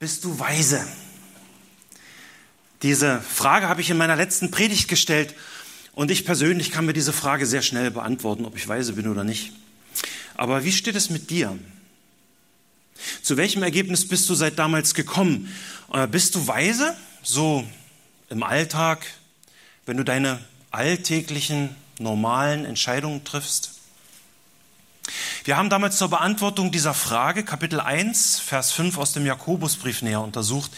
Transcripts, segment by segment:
Bist du weise? Diese Frage habe ich in meiner letzten Predigt gestellt und ich persönlich kann mir diese Frage sehr schnell beantworten, ob ich weise bin oder nicht. Aber wie steht es mit dir? Zu welchem Ergebnis bist du seit damals gekommen? Äh, bist du weise, so im Alltag, wenn du deine alltäglichen, normalen Entscheidungen triffst? Wir haben damals zur Beantwortung dieser Frage Kapitel 1, Vers 5 aus dem Jakobusbrief näher untersucht.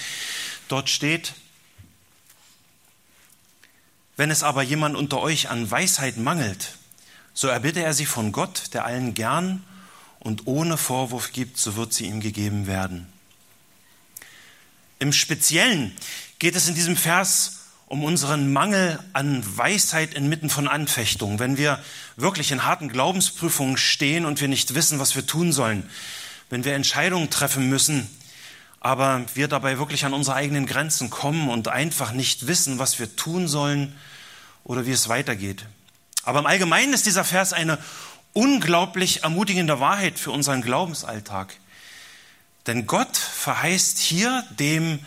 Dort steht, wenn es aber jemand unter euch an Weisheit mangelt, so erbitte er sie von Gott, der allen gern und ohne Vorwurf gibt, so wird sie ihm gegeben werden. Im Speziellen geht es in diesem Vers um unseren Mangel an Weisheit inmitten von Anfechtungen, wenn wir wirklich in harten Glaubensprüfungen stehen und wir nicht wissen, was wir tun sollen, wenn wir Entscheidungen treffen müssen, aber wir dabei wirklich an unsere eigenen Grenzen kommen und einfach nicht wissen, was wir tun sollen oder wie es weitergeht. Aber im Allgemeinen ist dieser Vers eine unglaublich ermutigende Wahrheit für unseren Glaubensalltag. Denn Gott verheißt hier dem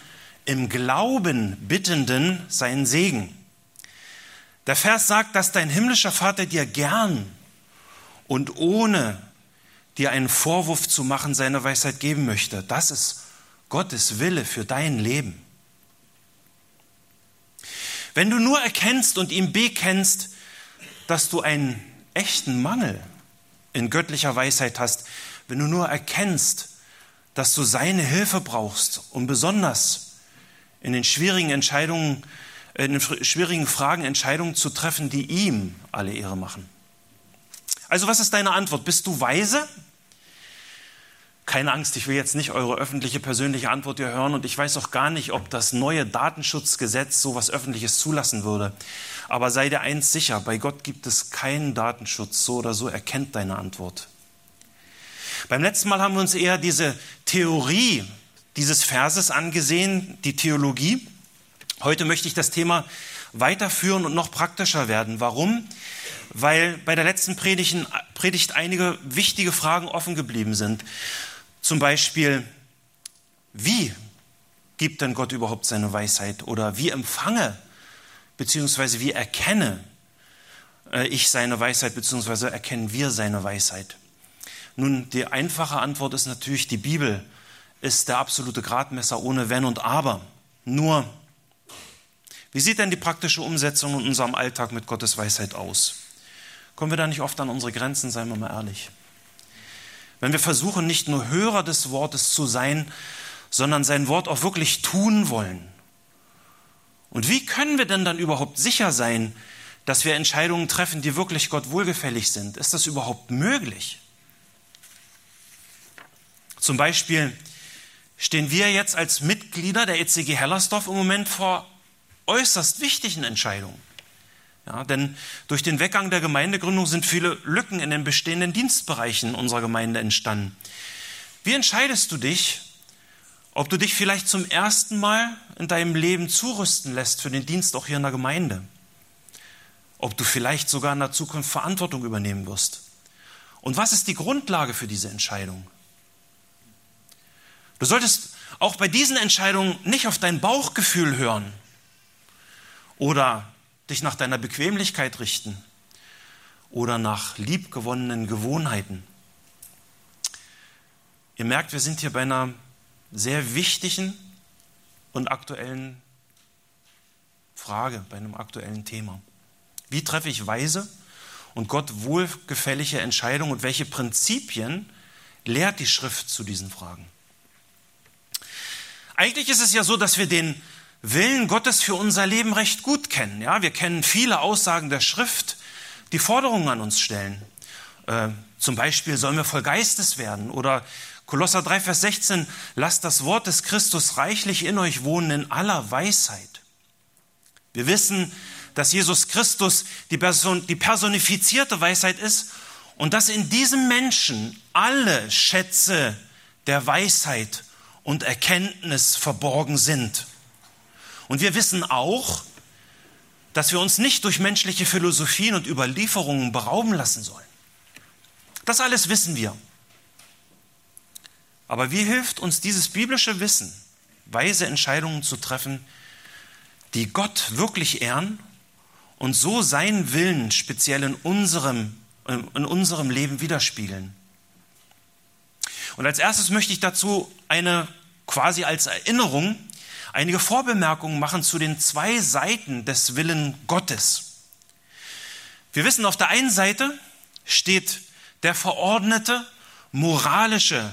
im Glauben Bittenden seinen Segen. Der Vers sagt, dass dein himmlischer Vater dir gern und ohne dir einen Vorwurf zu machen seine Weisheit geben möchte. Das ist Gottes Wille für dein Leben. Wenn du nur erkennst und ihm bekennst, dass du einen echten Mangel in göttlicher Weisheit hast, wenn du nur erkennst, dass du seine Hilfe brauchst, um besonders in den schwierigen Entscheidungen, in den schwierigen Fragen Entscheidungen zu treffen, die ihm alle Ehre machen. Also was ist deine Antwort? Bist du weise? Keine Angst, ich will jetzt nicht eure öffentliche persönliche Antwort hier hören und ich weiß auch gar nicht, ob das neue Datenschutzgesetz so was Öffentliches zulassen würde. Aber sei dir eins sicher, bei Gott gibt es keinen Datenschutz, so oder so erkennt deine Antwort. Beim letzten Mal haben wir uns eher diese Theorie dieses Verses angesehen, die Theologie. Heute möchte ich das Thema weiterführen und noch praktischer werden. Warum? Weil bei der letzten Predigt einige wichtige Fragen offen geblieben sind. Zum Beispiel, wie gibt denn Gott überhaupt seine Weisheit? Oder wie empfange beziehungsweise wie erkenne äh, ich seine Weisheit beziehungsweise erkennen wir seine Weisheit? Nun, die einfache Antwort ist natürlich die Bibel ist der absolute Gradmesser ohne Wenn und Aber. Nur, wie sieht denn die praktische Umsetzung in unserem Alltag mit Gottes Weisheit aus? Kommen wir da nicht oft an unsere Grenzen, seien wir mal ehrlich. Wenn wir versuchen, nicht nur Hörer des Wortes zu sein, sondern sein Wort auch wirklich tun wollen. Und wie können wir denn dann überhaupt sicher sein, dass wir Entscheidungen treffen, die wirklich Gott wohlgefällig sind? Ist das überhaupt möglich? Zum Beispiel, stehen wir jetzt als Mitglieder der ECG Hellersdorf im Moment vor äußerst wichtigen Entscheidungen. Ja, denn durch den Weggang der Gemeindegründung sind viele Lücken in den bestehenden Dienstbereichen unserer Gemeinde entstanden. Wie entscheidest du dich, ob du dich vielleicht zum ersten Mal in deinem Leben zurüsten lässt für den Dienst auch hier in der Gemeinde? Ob du vielleicht sogar in der Zukunft Verantwortung übernehmen wirst? Und was ist die Grundlage für diese Entscheidung? Du solltest auch bei diesen Entscheidungen nicht auf dein Bauchgefühl hören oder dich nach deiner Bequemlichkeit richten oder nach liebgewonnenen Gewohnheiten. Ihr merkt, wir sind hier bei einer sehr wichtigen und aktuellen Frage, bei einem aktuellen Thema. Wie treffe ich weise und Gott wohlgefällige Entscheidungen und welche Prinzipien lehrt die Schrift zu diesen Fragen? Eigentlich ist es ja so, dass wir den Willen Gottes für unser Leben recht gut kennen. Ja, wir kennen viele Aussagen der Schrift, die Forderungen an uns stellen. Äh, zum Beispiel sollen wir voll Geistes werden oder Kolosser 3, Vers 16, lasst das Wort des Christus reichlich in euch wohnen in aller Weisheit. Wir wissen, dass Jesus Christus die, Person, die personifizierte Weisheit ist und dass in diesem Menschen alle Schätze der Weisheit und Erkenntnis verborgen sind. Und wir wissen auch, dass wir uns nicht durch menschliche Philosophien und Überlieferungen berauben lassen sollen. Das alles wissen wir. Aber wie hilft uns dieses biblische Wissen weise Entscheidungen zu treffen, die Gott wirklich ehren und so seinen Willen speziell in unserem, in unserem Leben widerspiegeln. Und als erstes möchte ich dazu eine quasi als Erinnerung einige Vorbemerkungen machen zu den zwei Seiten des Willen Gottes. Wir wissen, auf der einen Seite steht der verordnete, moralische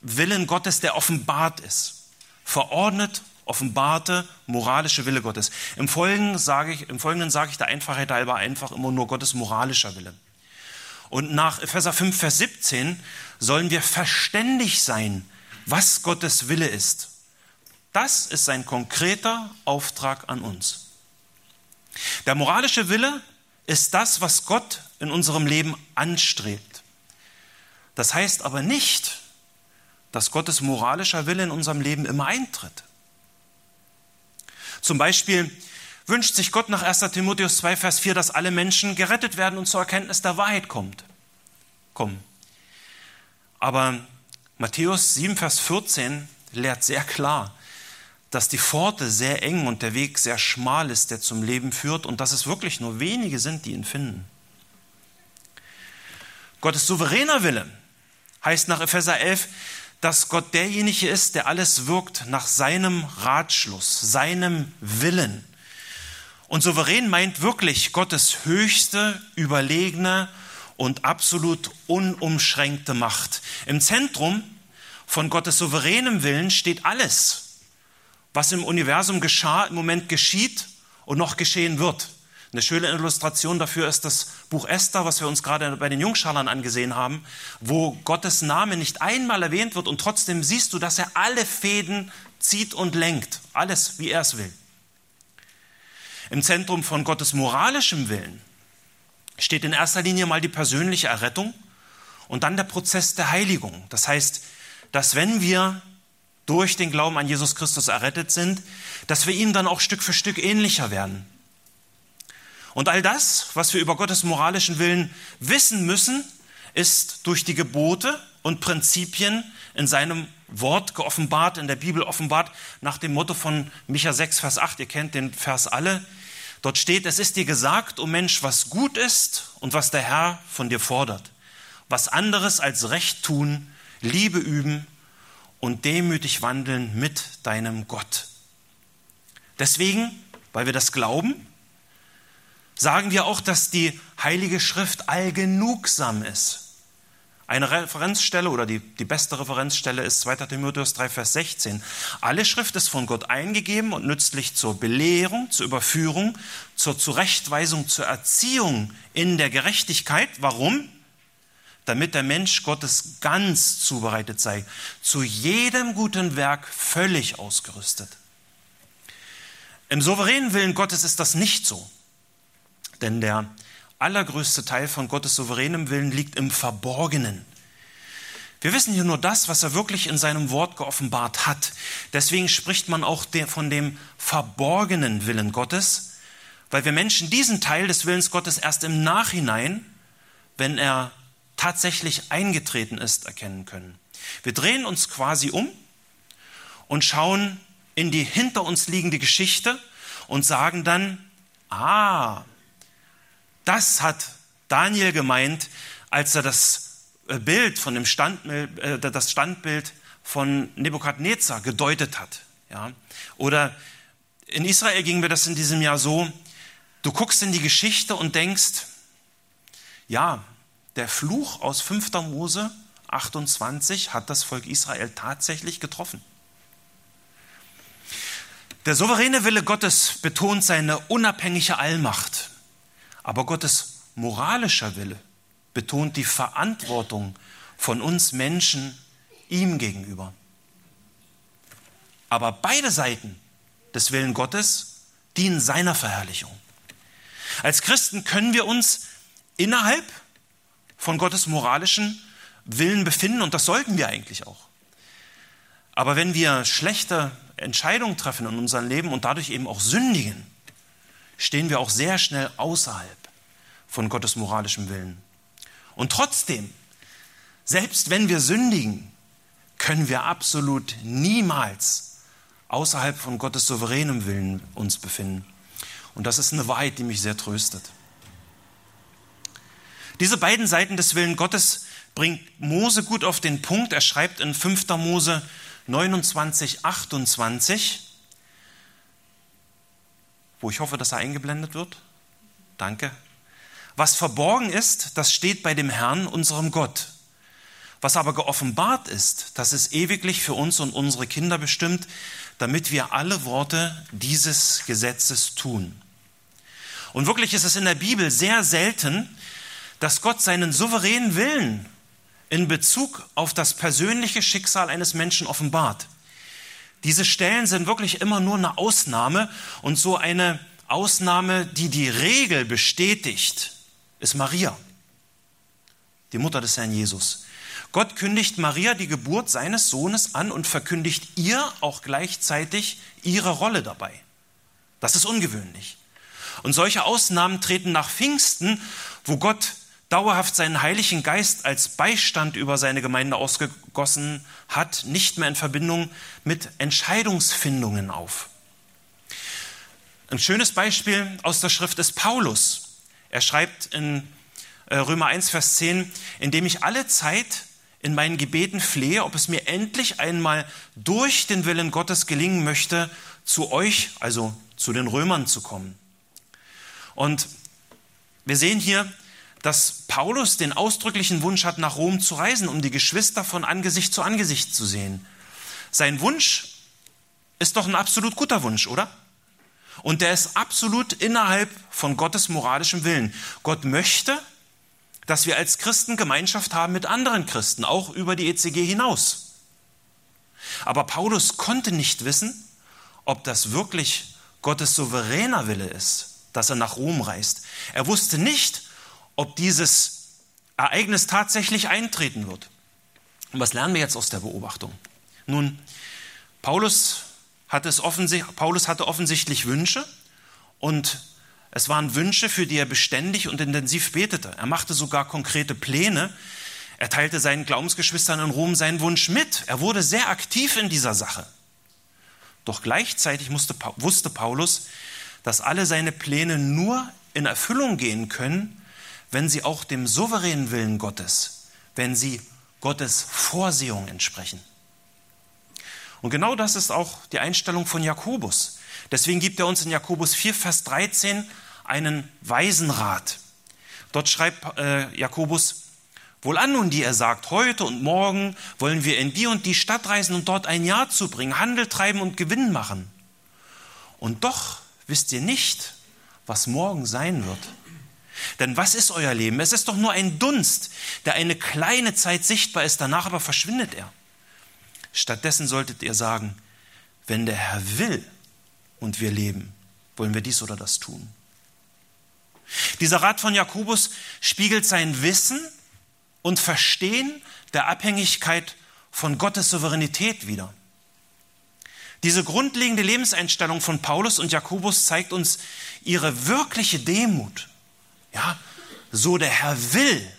Willen Gottes, der offenbart ist. Verordnet, offenbarte, moralische Wille Gottes. Im Folgenden sage ich, im Folgenden sage ich der Einfachheit halber einfach immer nur Gottes moralischer Wille. Und nach Epheser 5, Vers 17 sollen wir verständig sein, was Gottes Wille ist. Das ist sein konkreter Auftrag an uns. Der moralische Wille ist das, was Gott in unserem Leben anstrebt. Das heißt aber nicht, dass Gottes moralischer Wille in unserem Leben immer eintritt. Zum Beispiel wünscht sich Gott nach 1 Timotheus 2, Vers 4, dass alle Menschen gerettet werden und zur Erkenntnis der Wahrheit kommt. kommen. Aber Matthäus 7, Vers 14 lehrt sehr klar, dass die Pforte sehr eng und der Weg sehr schmal ist, der zum Leben führt und dass es wirklich nur wenige sind, die ihn finden. Gottes souveräner Wille heißt nach Epheser 11, dass Gott derjenige ist, der alles wirkt nach seinem Ratschluss, seinem Willen. Und souverän meint wirklich Gottes höchste, überlegene und absolut unumschränkte Macht. Im Zentrum von Gottes souveränem Willen steht alles, was im Universum geschah, im Moment geschieht und noch geschehen wird. Eine schöne Illustration dafür ist das Buch Esther, was wir uns gerade bei den Jungschalern angesehen haben, wo Gottes Name nicht einmal erwähnt wird und trotzdem siehst du, dass er alle Fäden zieht und lenkt. Alles, wie er es will. Im Zentrum von Gottes moralischem Willen steht in erster Linie mal die persönliche Errettung und dann der Prozess der Heiligung. Das heißt, dass wenn wir durch den Glauben an Jesus Christus errettet sind, dass wir ihm dann auch Stück für Stück ähnlicher werden. Und all das, was wir über Gottes moralischen Willen wissen müssen, ist durch die Gebote und Prinzipien in seinem Wort geoffenbart, in der Bibel offenbart, nach dem Motto von Micha 6, Vers 8. Ihr kennt den Vers alle. Dort steht, es ist dir gesagt, o oh Mensch, was gut ist und was der Herr von dir fordert. Was anderes als Recht tun, Liebe üben und demütig wandeln mit deinem Gott. Deswegen, weil wir das glauben, sagen wir auch, dass die Heilige Schrift allgenugsam ist. Eine Referenzstelle oder die, die beste Referenzstelle ist 2. Timotheus 3, Vers 16. Alle Schrift ist von Gott eingegeben und nützlich zur Belehrung, zur Überführung, zur Zurechtweisung, zur Erziehung in der Gerechtigkeit. Warum? Damit der Mensch Gottes ganz zubereitet sei, zu jedem guten Werk völlig ausgerüstet. Im souveränen Willen Gottes ist das nicht so. Denn der allergrößte Teil von Gottes souveränem Willen liegt im Verborgenen. Wir wissen hier nur das, was er wirklich in seinem Wort geoffenbart hat. Deswegen spricht man auch von dem verborgenen Willen Gottes, weil wir Menschen diesen Teil des Willens Gottes erst im Nachhinein, wenn er tatsächlich eingetreten ist, erkennen können. Wir drehen uns quasi um und schauen in die hinter uns liegende Geschichte und sagen dann, ah, das hat Daniel gemeint, als er das äh, Bild von dem Standbild, äh, das Standbild von Nebukadnezar gedeutet hat. Ja? Oder in Israel ging mir das in diesem Jahr so, du guckst in die Geschichte und denkst, ja, der Fluch aus 5. Mose 28 hat das Volk Israel tatsächlich getroffen. Der souveräne Wille Gottes betont seine unabhängige Allmacht. Aber Gottes moralischer Wille betont die Verantwortung von uns Menschen ihm gegenüber. Aber beide Seiten des Willen Gottes dienen seiner Verherrlichung. Als Christen können wir uns innerhalb von Gottes moralischen Willen befinden und das sollten wir eigentlich auch. Aber wenn wir schlechte Entscheidungen treffen in unserem Leben und dadurch eben auch sündigen, stehen wir auch sehr schnell außerhalb von Gottes moralischem Willen. Und trotzdem, selbst wenn wir sündigen, können wir absolut niemals außerhalb von Gottes souveränem Willen uns befinden. Und das ist eine Wahrheit, die mich sehr tröstet. Diese beiden Seiten des Willen Gottes bringt Mose gut auf den Punkt. Er schreibt in 5. Mose 29, 28, wo ich hoffe, dass er eingeblendet wird. Danke. Was verborgen ist, das steht bei dem Herrn, unserem Gott. Was aber geoffenbart ist, das ist ewiglich für uns und unsere Kinder bestimmt, damit wir alle Worte dieses Gesetzes tun. Und wirklich ist es in der Bibel sehr selten, dass Gott seinen souveränen Willen in Bezug auf das persönliche Schicksal eines Menschen offenbart. Diese Stellen sind wirklich immer nur eine Ausnahme und so eine Ausnahme, die die Regel bestätigt, ist Maria, die Mutter des Herrn Jesus. Gott kündigt Maria die Geburt seines Sohnes an und verkündigt ihr auch gleichzeitig ihre Rolle dabei. Das ist ungewöhnlich. Und solche Ausnahmen treten nach Pfingsten, wo Gott dauerhaft seinen Heiligen Geist als Beistand über seine Gemeinde ausgegossen hat, nicht mehr in Verbindung mit Entscheidungsfindungen auf. Ein schönes Beispiel aus der Schrift ist Paulus. Er schreibt in äh, Römer 1, Vers 10, indem ich alle Zeit in meinen Gebeten flehe, ob es mir endlich einmal durch den Willen Gottes gelingen möchte, zu euch, also zu den Römern zu kommen. Und wir sehen hier, dass Paulus den ausdrücklichen Wunsch hat, nach Rom zu reisen, um die Geschwister von Angesicht zu Angesicht zu sehen. Sein Wunsch ist doch ein absolut guter Wunsch, oder? Und der ist absolut innerhalb von Gottes moralischem Willen. Gott möchte, dass wir als Christen Gemeinschaft haben mit anderen Christen, auch über die ECG hinaus. Aber Paulus konnte nicht wissen, ob das wirklich Gottes souveräner Wille ist, dass er nach Rom reist. Er wusste nicht, ob dieses Ereignis tatsächlich eintreten wird. Und was lernen wir jetzt aus der Beobachtung? Nun, Paulus hatte, Paulus hatte offensichtlich Wünsche und es waren Wünsche, für die er beständig und intensiv betete. Er machte sogar konkrete Pläne. Er teilte seinen Glaubensgeschwistern in Rom seinen Wunsch mit. Er wurde sehr aktiv in dieser Sache. Doch gleichzeitig musste, wusste Paulus, dass alle seine Pläne nur in Erfüllung gehen können, wenn sie auch dem souveränen Willen Gottes, wenn sie Gottes Vorsehung entsprechen. Und genau das ist auch die Einstellung von Jakobus. Deswegen gibt er uns in Jakobus 4, Vers 13 einen Weisenrat. Dort schreibt äh, Jakobus, Wohlan nun, die er sagt, heute und morgen wollen wir in die und die Stadt reisen und dort ein Jahr zubringen, Handel treiben und Gewinn machen. Und doch wisst ihr nicht, was morgen sein wird. Denn was ist euer Leben? Es ist doch nur ein Dunst, der eine kleine Zeit sichtbar ist, danach aber verschwindet er. Stattdessen solltet ihr sagen, wenn der Herr will und wir leben, wollen wir dies oder das tun. Dieser Rat von Jakobus spiegelt sein Wissen und Verstehen der Abhängigkeit von Gottes Souveränität wider. Diese grundlegende Lebenseinstellung von Paulus und Jakobus zeigt uns ihre wirkliche Demut ja, so der Herr will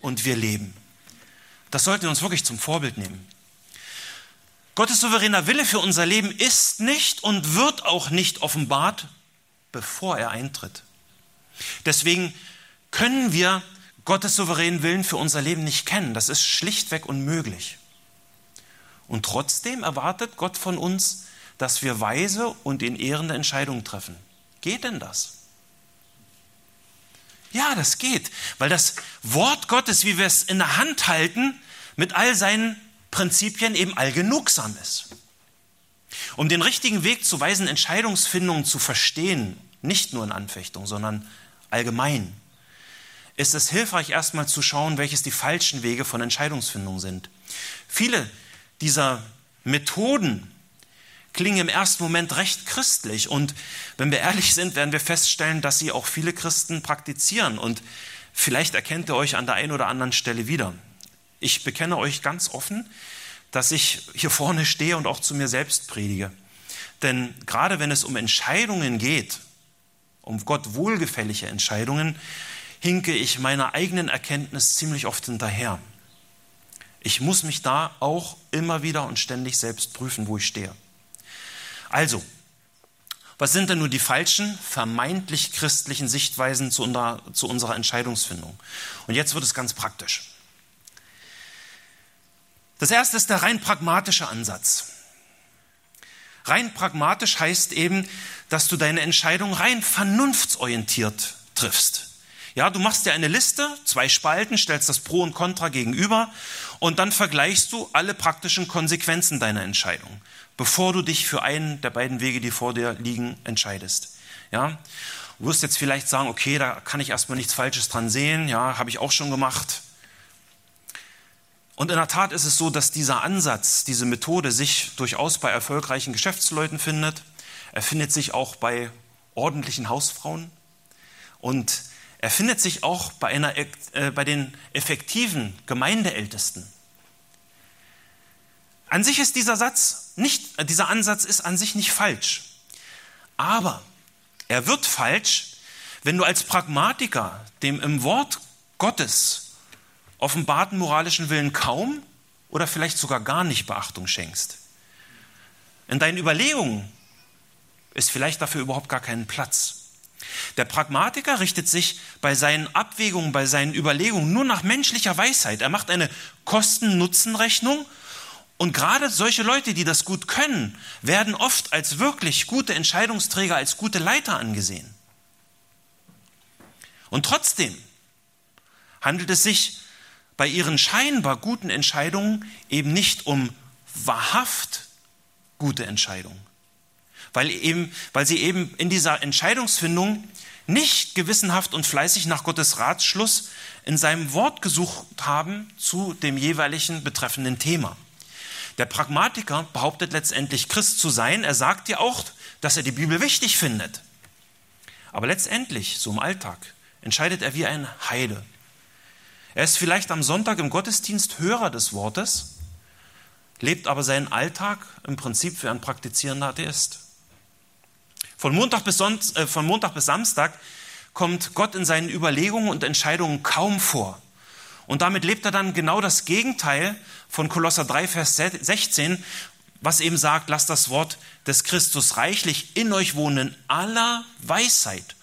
und wir leben. Das sollten wir uns wirklich zum Vorbild nehmen. Gottes souveräner Wille für unser Leben ist nicht und wird auch nicht offenbart, bevor er eintritt. Deswegen können wir Gottes souveränen Willen für unser Leben nicht kennen. Das ist schlichtweg unmöglich. Und trotzdem erwartet Gott von uns, dass wir weise und in ehrende Entscheidungen treffen. Geht denn das? Ja, das geht, weil das Wort Gottes, wie wir es in der Hand halten, mit all seinen Prinzipien eben allgenugsam ist. Um den richtigen Weg zu weisen Entscheidungsfindungen zu verstehen, nicht nur in Anfechtung, sondern allgemein, ist es hilfreich, erstmal zu schauen, welches die falschen Wege von Entscheidungsfindung sind. Viele dieser Methoden klingen im ersten Moment recht christlich. Und wenn wir ehrlich sind, werden wir feststellen, dass sie auch viele Christen praktizieren. Und vielleicht erkennt ihr euch an der einen oder anderen Stelle wieder. Ich bekenne euch ganz offen, dass ich hier vorne stehe und auch zu mir selbst predige. Denn gerade wenn es um Entscheidungen geht, um Gott wohlgefällige Entscheidungen, hinke ich meiner eigenen Erkenntnis ziemlich oft hinterher. Ich muss mich da auch immer wieder und ständig selbst prüfen, wo ich stehe. Also, was sind denn nur die falschen, vermeintlich christlichen Sichtweisen zu, unserer, zu unserer Entscheidungsfindung? Und jetzt wird es ganz praktisch. Das erste ist der rein pragmatische Ansatz. Rein pragmatisch heißt eben, dass du deine Entscheidung rein vernunftsorientiert triffst. Ja, du machst dir eine Liste, zwei Spalten, stellst das Pro und Contra gegenüber und dann vergleichst du alle praktischen Konsequenzen deiner Entscheidung, bevor du dich für einen der beiden Wege, die vor dir liegen, entscheidest. Ja, du wirst jetzt vielleicht sagen, okay, da kann ich erstmal nichts Falsches dran sehen, ja, habe ich auch schon gemacht. Und in der Tat ist es so, dass dieser Ansatz, diese Methode sich durchaus bei erfolgreichen Geschäftsleuten findet. Er findet sich auch bei ordentlichen Hausfrauen und er findet sich auch bei, einer, äh, bei den effektiven Gemeindeältesten. An sich ist dieser Satz nicht, äh, dieser Ansatz ist an sich nicht falsch. Aber er wird falsch, wenn du als Pragmatiker dem im Wort Gottes offenbarten moralischen Willen kaum oder vielleicht sogar gar nicht Beachtung schenkst. In deinen Überlegungen ist vielleicht dafür überhaupt gar keinen Platz. Der Pragmatiker richtet sich bei seinen Abwägungen, bei seinen Überlegungen nur nach menschlicher Weisheit. Er macht eine Kosten-Nutzen-Rechnung und gerade solche Leute, die das gut können, werden oft als wirklich gute Entscheidungsträger, als gute Leiter angesehen. Und trotzdem handelt es sich bei ihren scheinbar guten Entscheidungen eben nicht um wahrhaft gute Entscheidungen. Weil, eben, weil sie eben in dieser Entscheidungsfindung nicht gewissenhaft und fleißig nach Gottes Ratschluss in seinem Wort gesucht haben zu dem jeweiligen betreffenden Thema. Der Pragmatiker behauptet letztendlich Christ zu sein. Er sagt ja auch, dass er die Bibel wichtig findet. Aber letztendlich, so im Alltag, entscheidet er wie ein Heide. Er ist vielleicht am Sonntag im Gottesdienst Hörer des Wortes, lebt aber seinen Alltag im Prinzip wie ein praktizierender Atheist. Von Montag bis, Sonnt, äh, von Montag bis Samstag kommt Gott in seinen Überlegungen und Entscheidungen kaum vor. Und damit lebt er dann genau das Gegenteil von Kolosser 3, Vers 16, was eben sagt, lasst das Wort des Christus reichlich in euch wohnen, aller Weisheit.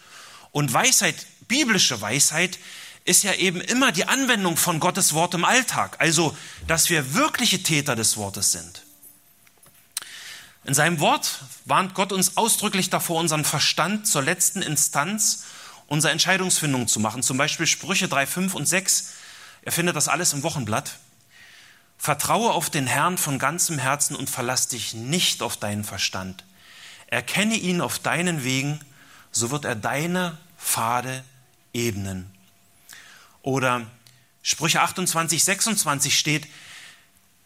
Und Weisheit, biblische Weisheit, ist ja eben immer die Anwendung von Gottes Wort im Alltag. Also, dass wir wirkliche Täter des Wortes sind. In seinem Wort warnt Gott uns ausdrücklich davor, unseren Verstand zur letzten Instanz unserer Entscheidungsfindung zu machen. Zum Beispiel Sprüche 3, 5 und 6. Er findet das alles im Wochenblatt. Vertraue auf den Herrn von ganzem Herzen und verlass dich nicht auf deinen Verstand. Erkenne ihn auf deinen Wegen, so wird er deine Pfade ebnen. Oder Sprüche 28, 26 steht,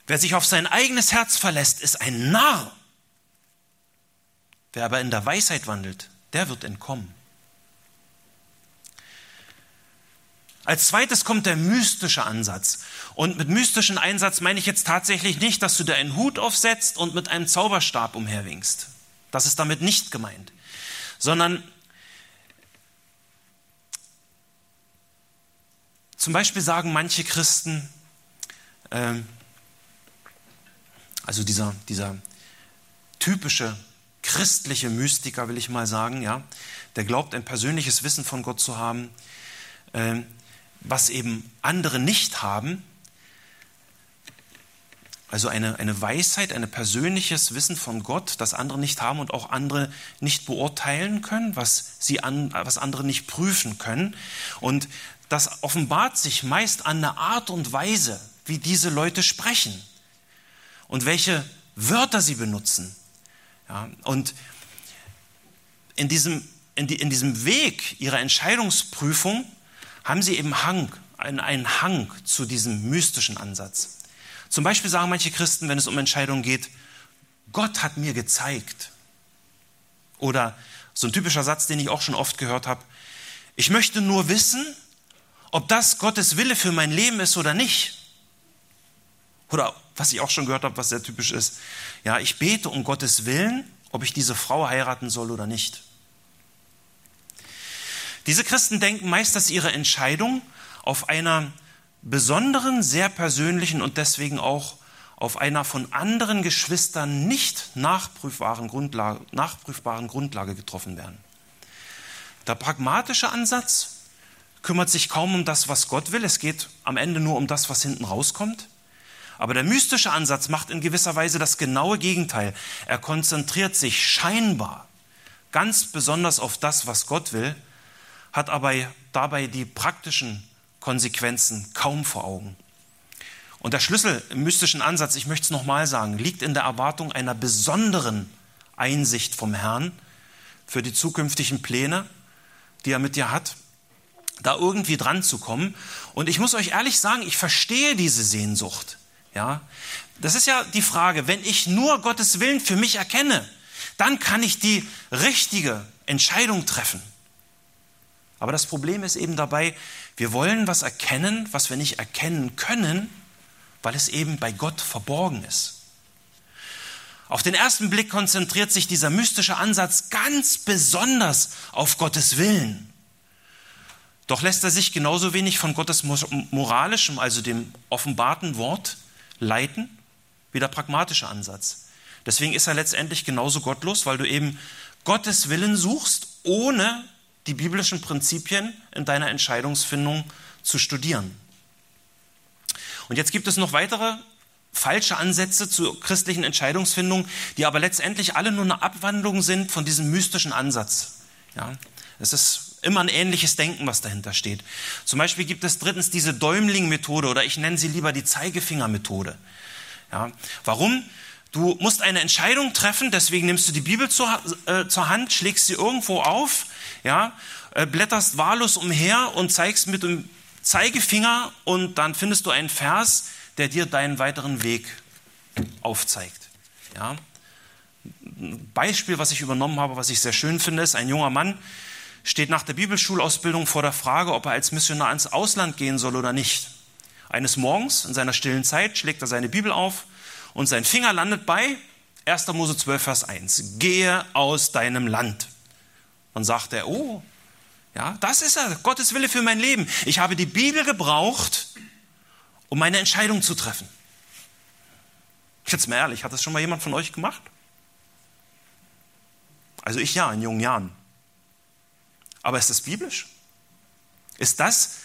wer sich auf sein eigenes Herz verlässt, ist ein Narr. Wer aber in der Weisheit wandelt, der wird entkommen. Als zweites kommt der mystische Ansatz. Und mit mystischen Einsatz meine ich jetzt tatsächlich nicht, dass du dir einen Hut aufsetzt und mit einem Zauberstab umherwinkst. Das ist damit nicht gemeint. Sondern Zum Beispiel sagen manche Christen, ähm, also dieser, dieser typische christliche Mystiker, will ich mal sagen, ja, der glaubt, ein persönliches Wissen von Gott zu haben, ähm, was eben andere nicht haben. Also eine, eine Weisheit, ein persönliches Wissen von Gott, das andere nicht haben und auch andere nicht beurteilen können, was, sie an, was andere nicht prüfen können. Und das offenbart sich meist an der Art und Weise, wie diese Leute sprechen und welche Wörter sie benutzen. Ja, und in diesem, in, die, in diesem Weg ihrer Entscheidungsprüfung haben sie eben Hang, einen, einen Hang zu diesem mystischen Ansatz. Zum Beispiel sagen manche Christen, wenn es um Entscheidungen geht, Gott hat mir gezeigt. Oder so ein typischer Satz, den ich auch schon oft gehört habe, ich möchte nur wissen, ob das Gottes Wille für mein Leben ist oder nicht. Oder was ich auch schon gehört habe, was sehr typisch ist. Ja, ich bete um Gottes Willen, ob ich diese Frau heiraten soll oder nicht. Diese Christen denken meist, dass ihre Entscheidung auf einer besonderen, sehr persönlichen und deswegen auch auf einer von anderen Geschwistern nicht nachprüfbaren Grundlage, nachprüfbaren Grundlage getroffen werden. Der pragmatische Ansatz kümmert sich kaum um das, was Gott will. Es geht am Ende nur um das, was hinten rauskommt. Aber der mystische Ansatz macht in gewisser Weise das genaue Gegenteil. Er konzentriert sich scheinbar ganz besonders auf das, was Gott will, hat aber dabei die praktischen Konsequenzen kaum vor Augen. Und der Schlüssel im mystischen Ansatz, ich möchte es nochmal sagen, liegt in der Erwartung einer besonderen Einsicht vom Herrn für die zukünftigen Pläne, die er mit dir hat, da irgendwie dran zu kommen. Und ich muss euch ehrlich sagen, ich verstehe diese Sehnsucht. Ja, das ist ja die Frage, wenn ich nur Gottes Willen für mich erkenne, dann kann ich die richtige Entscheidung treffen. Aber das Problem ist eben dabei, wir wollen was erkennen, was wir nicht erkennen können, weil es eben bei Gott verborgen ist. Auf den ersten Blick konzentriert sich dieser mystische Ansatz ganz besonders auf Gottes Willen. Doch lässt er sich genauso wenig von Gottes moralischem, also dem offenbarten Wort, leiten, wie der pragmatische Ansatz. Deswegen ist er letztendlich genauso gottlos, weil du eben Gottes Willen suchst, ohne die biblischen Prinzipien in deiner Entscheidungsfindung zu studieren. Und jetzt gibt es noch weitere falsche Ansätze zur christlichen Entscheidungsfindung, die aber letztendlich alle nur eine Abwandlung sind von diesem mystischen Ansatz. Ja, es ist immer ein ähnliches Denken, was dahinter steht. Zum Beispiel gibt es drittens diese Däumling-Methode oder ich nenne sie lieber die Zeigefinger-Methode. Ja, warum? Du musst eine Entscheidung treffen, deswegen nimmst du die Bibel zur, äh, zur Hand, schlägst sie irgendwo auf, ja, äh, blätterst wahllos umher und zeigst mit dem Zeigefinger und dann findest du einen Vers, der dir deinen weiteren Weg aufzeigt. Ja. Ein Beispiel, was ich übernommen habe, was ich sehr schön finde, ist ein junger Mann, steht nach der Bibelschulausbildung vor der Frage, ob er als Missionar ins Ausland gehen soll oder nicht. Eines Morgens in seiner stillen Zeit schlägt er seine Bibel auf und sein Finger landet bei 1. Mose 12, Vers 1. Gehe aus deinem Land. Dann sagt er, oh, ja, das ist er, Gottes Wille für mein Leben. Ich habe die Bibel gebraucht, um meine Entscheidung zu treffen. Jetzt mal ehrlich, hat das schon mal jemand von euch gemacht? Also ich ja, in jungen Jahren. Aber ist das biblisch? Ist das,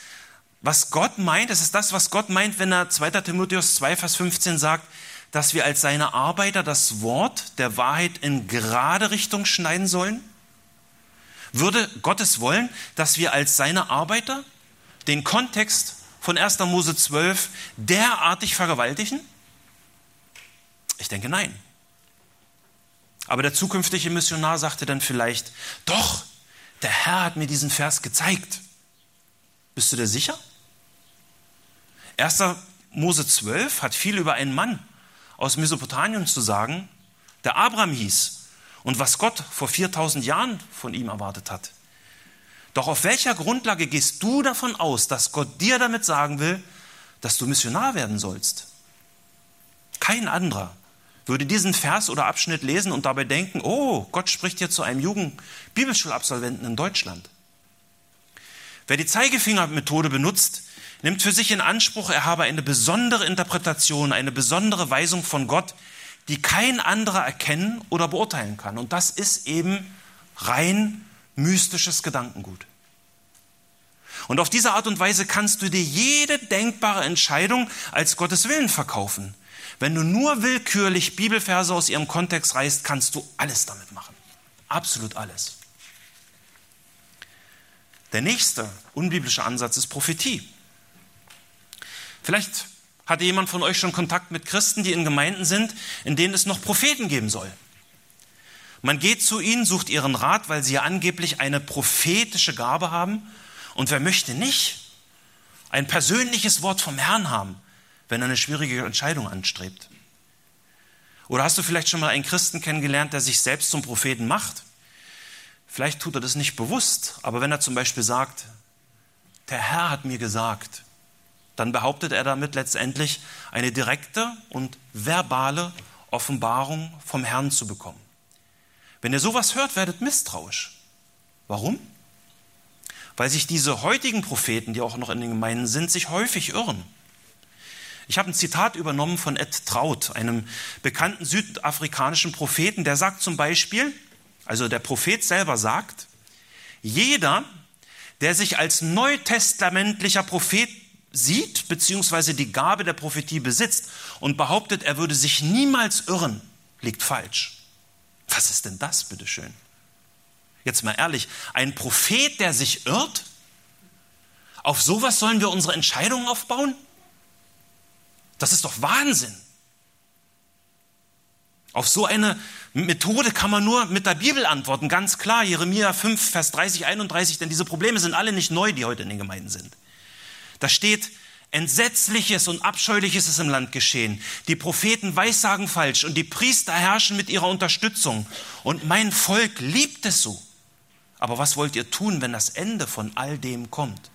was Gott meint? Ist es das, was Gott meint, wenn er 2. Timotheus 2, Vers 15 sagt, dass wir als seine Arbeiter das Wort der Wahrheit in gerade Richtung schneiden sollen? Würde Gottes wollen, dass wir als seine Arbeiter den Kontext von 1. Mose 12 derartig vergewaltigen? Ich denke nein. Aber der zukünftige Missionar sagte dann vielleicht, doch, der Herr hat mir diesen Vers gezeigt. Bist du dir sicher? 1. Mose 12 hat viel über einen Mann aus Mesopotamien zu sagen, der Abraham hieß und was Gott vor 4000 Jahren von ihm erwartet hat. Doch auf welcher Grundlage gehst du davon aus, dass Gott dir damit sagen will, dass du Missionar werden sollst? Kein anderer würde diesen Vers oder Abschnitt lesen und dabei denken, oh, Gott spricht hier zu einem Jugend-Bibelschulabsolventen in Deutschland. Wer die Zeigefingermethode benutzt, nimmt für sich in Anspruch, er habe eine besondere Interpretation, eine besondere Weisung von Gott, die kein anderer erkennen oder beurteilen kann. Und das ist eben rein mystisches Gedankengut. Und auf diese Art und Weise kannst du dir jede denkbare Entscheidung als Gottes Willen verkaufen. Wenn du nur willkürlich Bibelverse aus ihrem Kontext reißt, kannst du alles damit machen. Absolut alles. Der nächste unbiblische Ansatz ist Prophetie. Vielleicht hatte jemand von euch schon Kontakt mit Christen, die in Gemeinden sind, in denen es noch Propheten geben soll. Man geht zu ihnen, sucht ihren Rat, weil sie ja angeblich eine prophetische Gabe haben. Und wer möchte nicht ein persönliches Wort vom Herrn haben, wenn er eine schwierige Entscheidung anstrebt? Oder hast du vielleicht schon mal einen Christen kennengelernt, der sich selbst zum Propheten macht? Vielleicht tut er das nicht bewusst, aber wenn er zum Beispiel sagt, der Herr hat mir gesagt, dann behauptet er damit letztendlich eine direkte und verbale Offenbarung vom Herrn zu bekommen. Wenn ihr sowas hört, werdet misstrauisch. Warum? Weil sich diese heutigen Propheten, die auch noch in den Gemeinden sind, sich häufig irren. Ich habe ein Zitat übernommen von Ed Traut, einem bekannten südafrikanischen Propheten, der sagt zum Beispiel, also der Prophet selber sagt, jeder, der sich als neutestamentlicher Prophet sieht, beziehungsweise die Gabe der Prophetie besitzt und behauptet, er würde sich niemals irren, liegt falsch. Was ist denn das, bitteschön? Jetzt mal ehrlich, ein Prophet, der sich irrt? Auf sowas sollen wir unsere Entscheidungen aufbauen? Das ist doch Wahnsinn. Auf so eine Methode kann man nur mit der Bibel antworten, ganz klar. Jeremia 5, Vers 30, 31, denn diese Probleme sind alle nicht neu, die heute in den Gemeinden sind. Da steht, Entsetzliches und Abscheuliches ist im Land geschehen. Die Propheten weissagen falsch und die Priester herrschen mit ihrer Unterstützung. Und mein Volk liebt es so. Aber was wollt ihr tun, wenn das Ende von all dem kommt?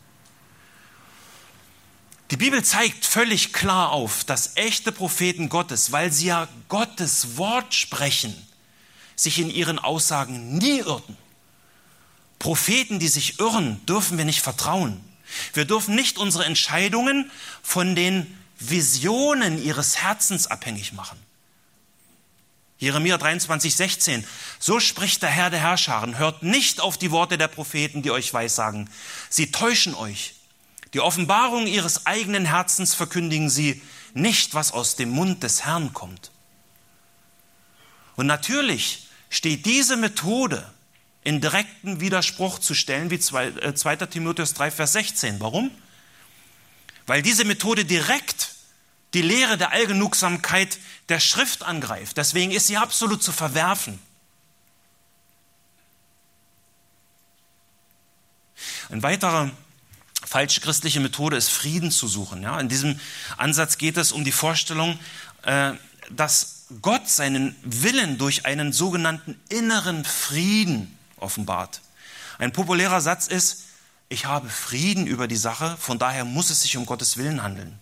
Die Bibel zeigt völlig klar auf, dass echte Propheten Gottes, weil sie ja Gottes Wort sprechen, sich in ihren Aussagen nie irrten. Propheten, die sich irren, dürfen wir nicht vertrauen. Wir dürfen nicht unsere Entscheidungen von den Visionen ihres Herzens abhängig machen. Jeremia 23, 16. So spricht der Herr der Herrscharen. Hört nicht auf die Worte der Propheten, die euch weissagen. Sie täuschen euch. Die Offenbarung ihres eigenen Herzens verkündigen sie nicht, was aus dem Mund des Herrn kommt. Und natürlich steht diese Methode in direkten Widerspruch zu stellen, wie 2. Äh, Timotheus 3, Vers 16. Warum? Weil diese Methode direkt die Lehre der Allgenugsamkeit der Schrift angreift. Deswegen ist sie absolut zu verwerfen. Ein weiterer falsche christliche Methode ist, Frieden zu suchen. Ja, in diesem Ansatz geht es um die Vorstellung, äh, dass Gott seinen Willen durch einen sogenannten inneren Frieden offenbart. Ein populärer Satz ist, ich habe Frieden über die Sache, von daher muss es sich um Gottes Willen handeln.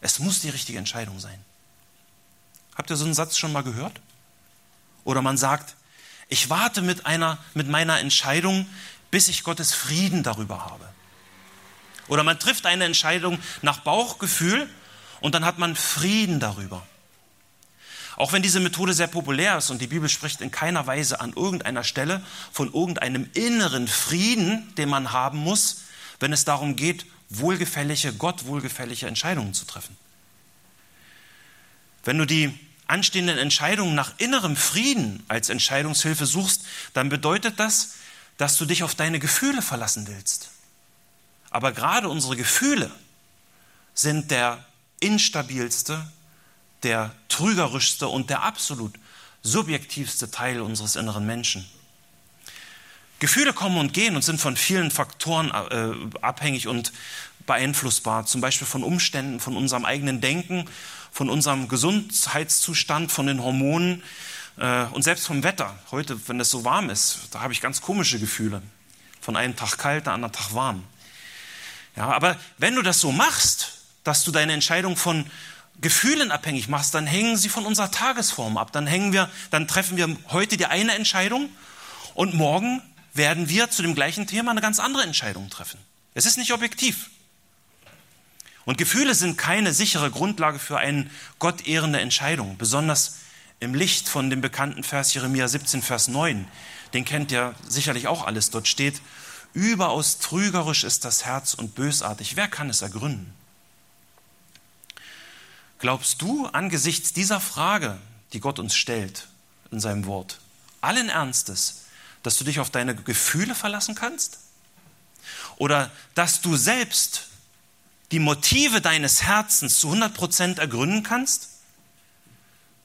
Es muss die richtige Entscheidung sein. Habt ihr so einen Satz schon mal gehört? Oder man sagt, ich warte mit, einer, mit meiner Entscheidung, bis ich Gottes Frieden darüber habe. Oder man trifft eine Entscheidung nach Bauchgefühl und dann hat man Frieden darüber. Auch wenn diese Methode sehr populär ist und die Bibel spricht in keiner Weise an irgendeiner Stelle von irgendeinem inneren Frieden, den man haben muss, wenn es darum geht, wohlgefällige, Gott wohlgefällige Entscheidungen zu treffen. Wenn du die anstehenden Entscheidungen nach innerem Frieden als Entscheidungshilfe suchst, dann bedeutet das, dass du dich auf deine Gefühle verlassen willst. Aber gerade unsere Gefühle sind der instabilste der trügerischste und der absolut subjektivste Teil unseres inneren Menschen. Gefühle kommen und gehen und sind von vielen Faktoren äh, abhängig und beeinflussbar, zum Beispiel von Umständen, von unserem eigenen Denken, von unserem Gesundheitszustand, von den Hormonen äh, und selbst vom Wetter. Heute, wenn es so warm ist, da habe ich ganz komische Gefühle. Von einem Tag kalt, der anderen Tag warm. Ja, aber wenn du das so machst, dass du deine Entscheidung von Gefühlen abhängig machst, dann hängen sie von unserer Tagesform ab. Dann hängen wir, dann treffen wir heute die eine Entscheidung und morgen werden wir zu dem gleichen Thema eine ganz andere Entscheidung treffen. Es ist nicht objektiv. Und Gefühle sind keine sichere Grundlage für eine gottehrende Entscheidung, besonders im Licht von dem bekannten Vers Jeremia 17, Vers 9. Den kennt ihr sicherlich auch alles. Dort steht, überaus trügerisch ist das Herz und bösartig. Wer kann es ergründen? Glaubst du angesichts dieser Frage, die Gott uns stellt in seinem Wort, allen Ernstes, dass du dich auf deine Gefühle verlassen kannst? Oder dass du selbst die Motive deines Herzens zu 100% ergründen kannst?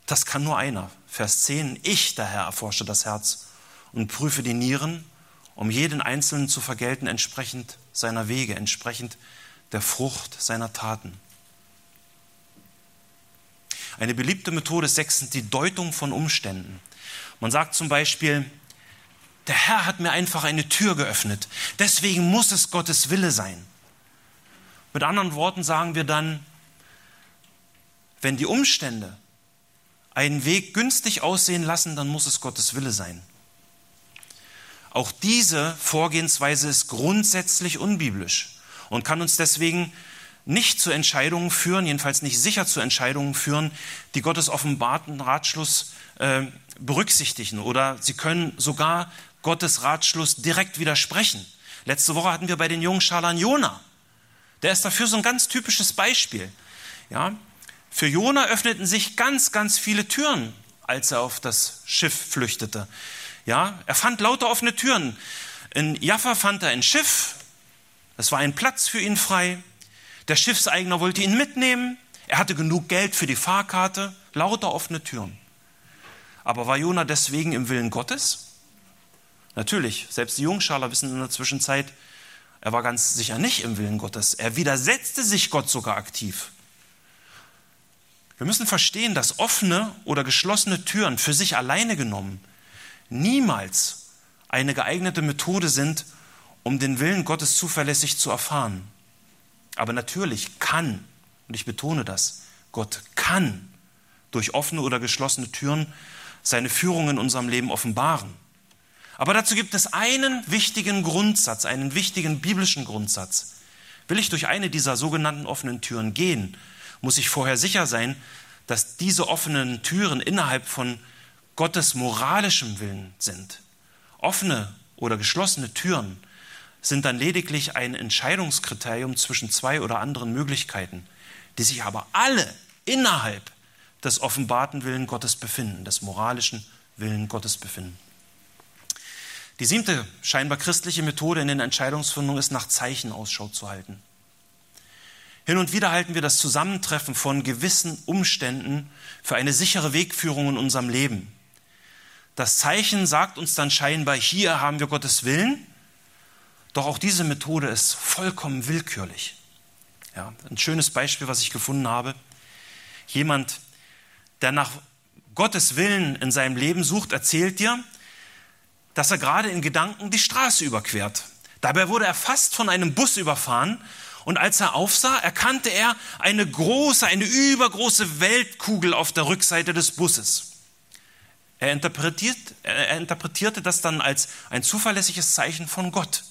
Das kann nur einer. Vers 10. Ich, der Herr, erforsche das Herz und prüfe die Nieren, um jeden Einzelnen zu vergelten, entsprechend seiner Wege, entsprechend der Frucht seiner Taten. Eine beliebte Methode ist sechstens die Deutung von Umständen. Man sagt zum Beispiel, der Herr hat mir einfach eine Tür geöffnet, deswegen muss es Gottes Wille sein. Mit anderen Worten sagen wir dann, wenn die Umstände einen Weg günstig aussehen lassen, dann muss es Gottes Wille sein. Auch diese Vorgehensweise ist grundsätzlich unbiblisch und kann uns deswegen nicht zu Entscheidungen führen, jedenfalls nicht sicher zu Entscheidungen führen, die Gottes offenbarten Ratschluss äh, berücksichtigen. Oder sie können sogar Gottes Ratschluss direkt widersprechen. Letzte Woche hatten wir bei den jungen Schalern Jona. Der ist dafür so ein ganz typisches Beispiel. Ja? Für Jona öffneten sich ganz, ganz viele Türen, als er auf das Schiff flüchtete. Ja? Er fand lauter offene Türen. In Jaffa fand er ein Schiff. Es war ein Platz für ihn frei. Der Schiffseigner wollte ihn mitnehmen. Er hatte genug Geld für die Fahrkarte. Lauter offene Türen. Aber war Jona deswegen im Willen Gottes? Natürlich, selbst die Jungschaler wissen in der Zwischenzeit, er war ganz sicher nicht im Willen Gottes. Er widersetzte sich Gott sogar aktiv. Wir müssen verstehen, dass offene oder geschlossene Türen für sich alleine genommen niemals eine geeignete Methode sind, um den Willen Gottes zuverlässig zu erfahren. Aber natürlich kann, und ich betone das, Gott kann durch offene oder geschlossene Türen seine Führung in unserem Leben offenbaren. Aber dazu gibt es einen wichtigen Grundsatz, einen wichtigen biblischen Grundsatz. Will ich durch eine dieser sogenannten offenen Türen gehen, muss ich vorher sicher sein, dass diese offenen Türen innerhalb von Gottes moralischem Willen sind. Offene oder geschlossene Türen sind dann lediglich ein Entscheidungskriterium zwischen zwei oder anderen Möglichkeiten, die sich aber alle innerhalb des offenbarten Willen Gottes befinden, des moralischen Willen Gottes befinden. Die siebte scheinbar christliche Methode in den Entscheidungsfindungen ist, nach Zeichen Ausschau zu halten. Hin und wieder halten wir das Zusammentreffen von gewissen Umständen für eine sichere Wegführung in unserem Leben. Das Zeichen sagt uns dann scheinbar, hier haben wir Gottes Willen, doch auch diese Methode ist vollkommen willkürlich. Ja, ein schönes Beispiel, was ich gefunden habe. Jemand, der nach Gottes Willen in seinem Leben sucht, erzählt dir, dass er gerade in Gedanken die Straße überquert. Dabei wurde er fast von einem Bus überfahren und als er aufsah, erkannte er eine große, eine übergroße Weltkugel auf der Rückseite des Busses. Er, interpretiert, er interpretierte das dann als ein zuverlässiges Zeichen von Gott,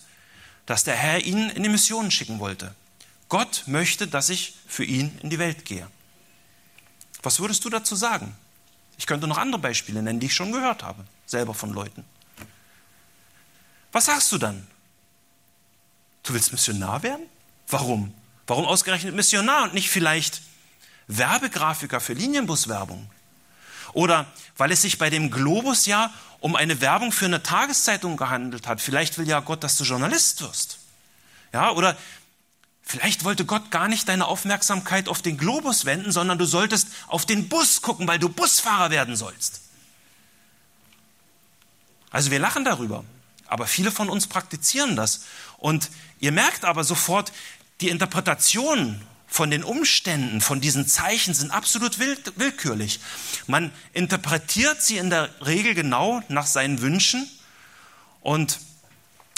dass der Herr ihn in die Mission schicken wollte. Gott möchte, dass ich für ihn in die Welt gehe. Was würdest du dazu sagen? Ich könnte noch andere Beispiele nennen, die ich schon gehört habe, selber von Leuten. Was sagst du dann? Du willst Missionar werden? Warum? Warum ausgerechnet Missionar und nicht vielleicht Werbegrafiker für Linienbuswerbung? Oder weil es sich bei dem Globus ja um eine Werbung für eine Tageszeitung gehandelt hat. Vielleicht will ja Gott, dass du Journalist wirst. Ja, oder vielleicht wollte Gott gar nicht deine Aufmerksamkeit auf den Globus wenden, sondern du solltest auf den Bus gucken, weil du Busfahrer werden sollst. Also wir lachen darüber. Aber viele von uns praktizieren das. Und ihr merkt aber sofort, die Interpretationen von den Umständen, von diesen Zeichen sind absolut willkürlich. Man interpretiert sie in der Regel genau nach seinen Wünschen und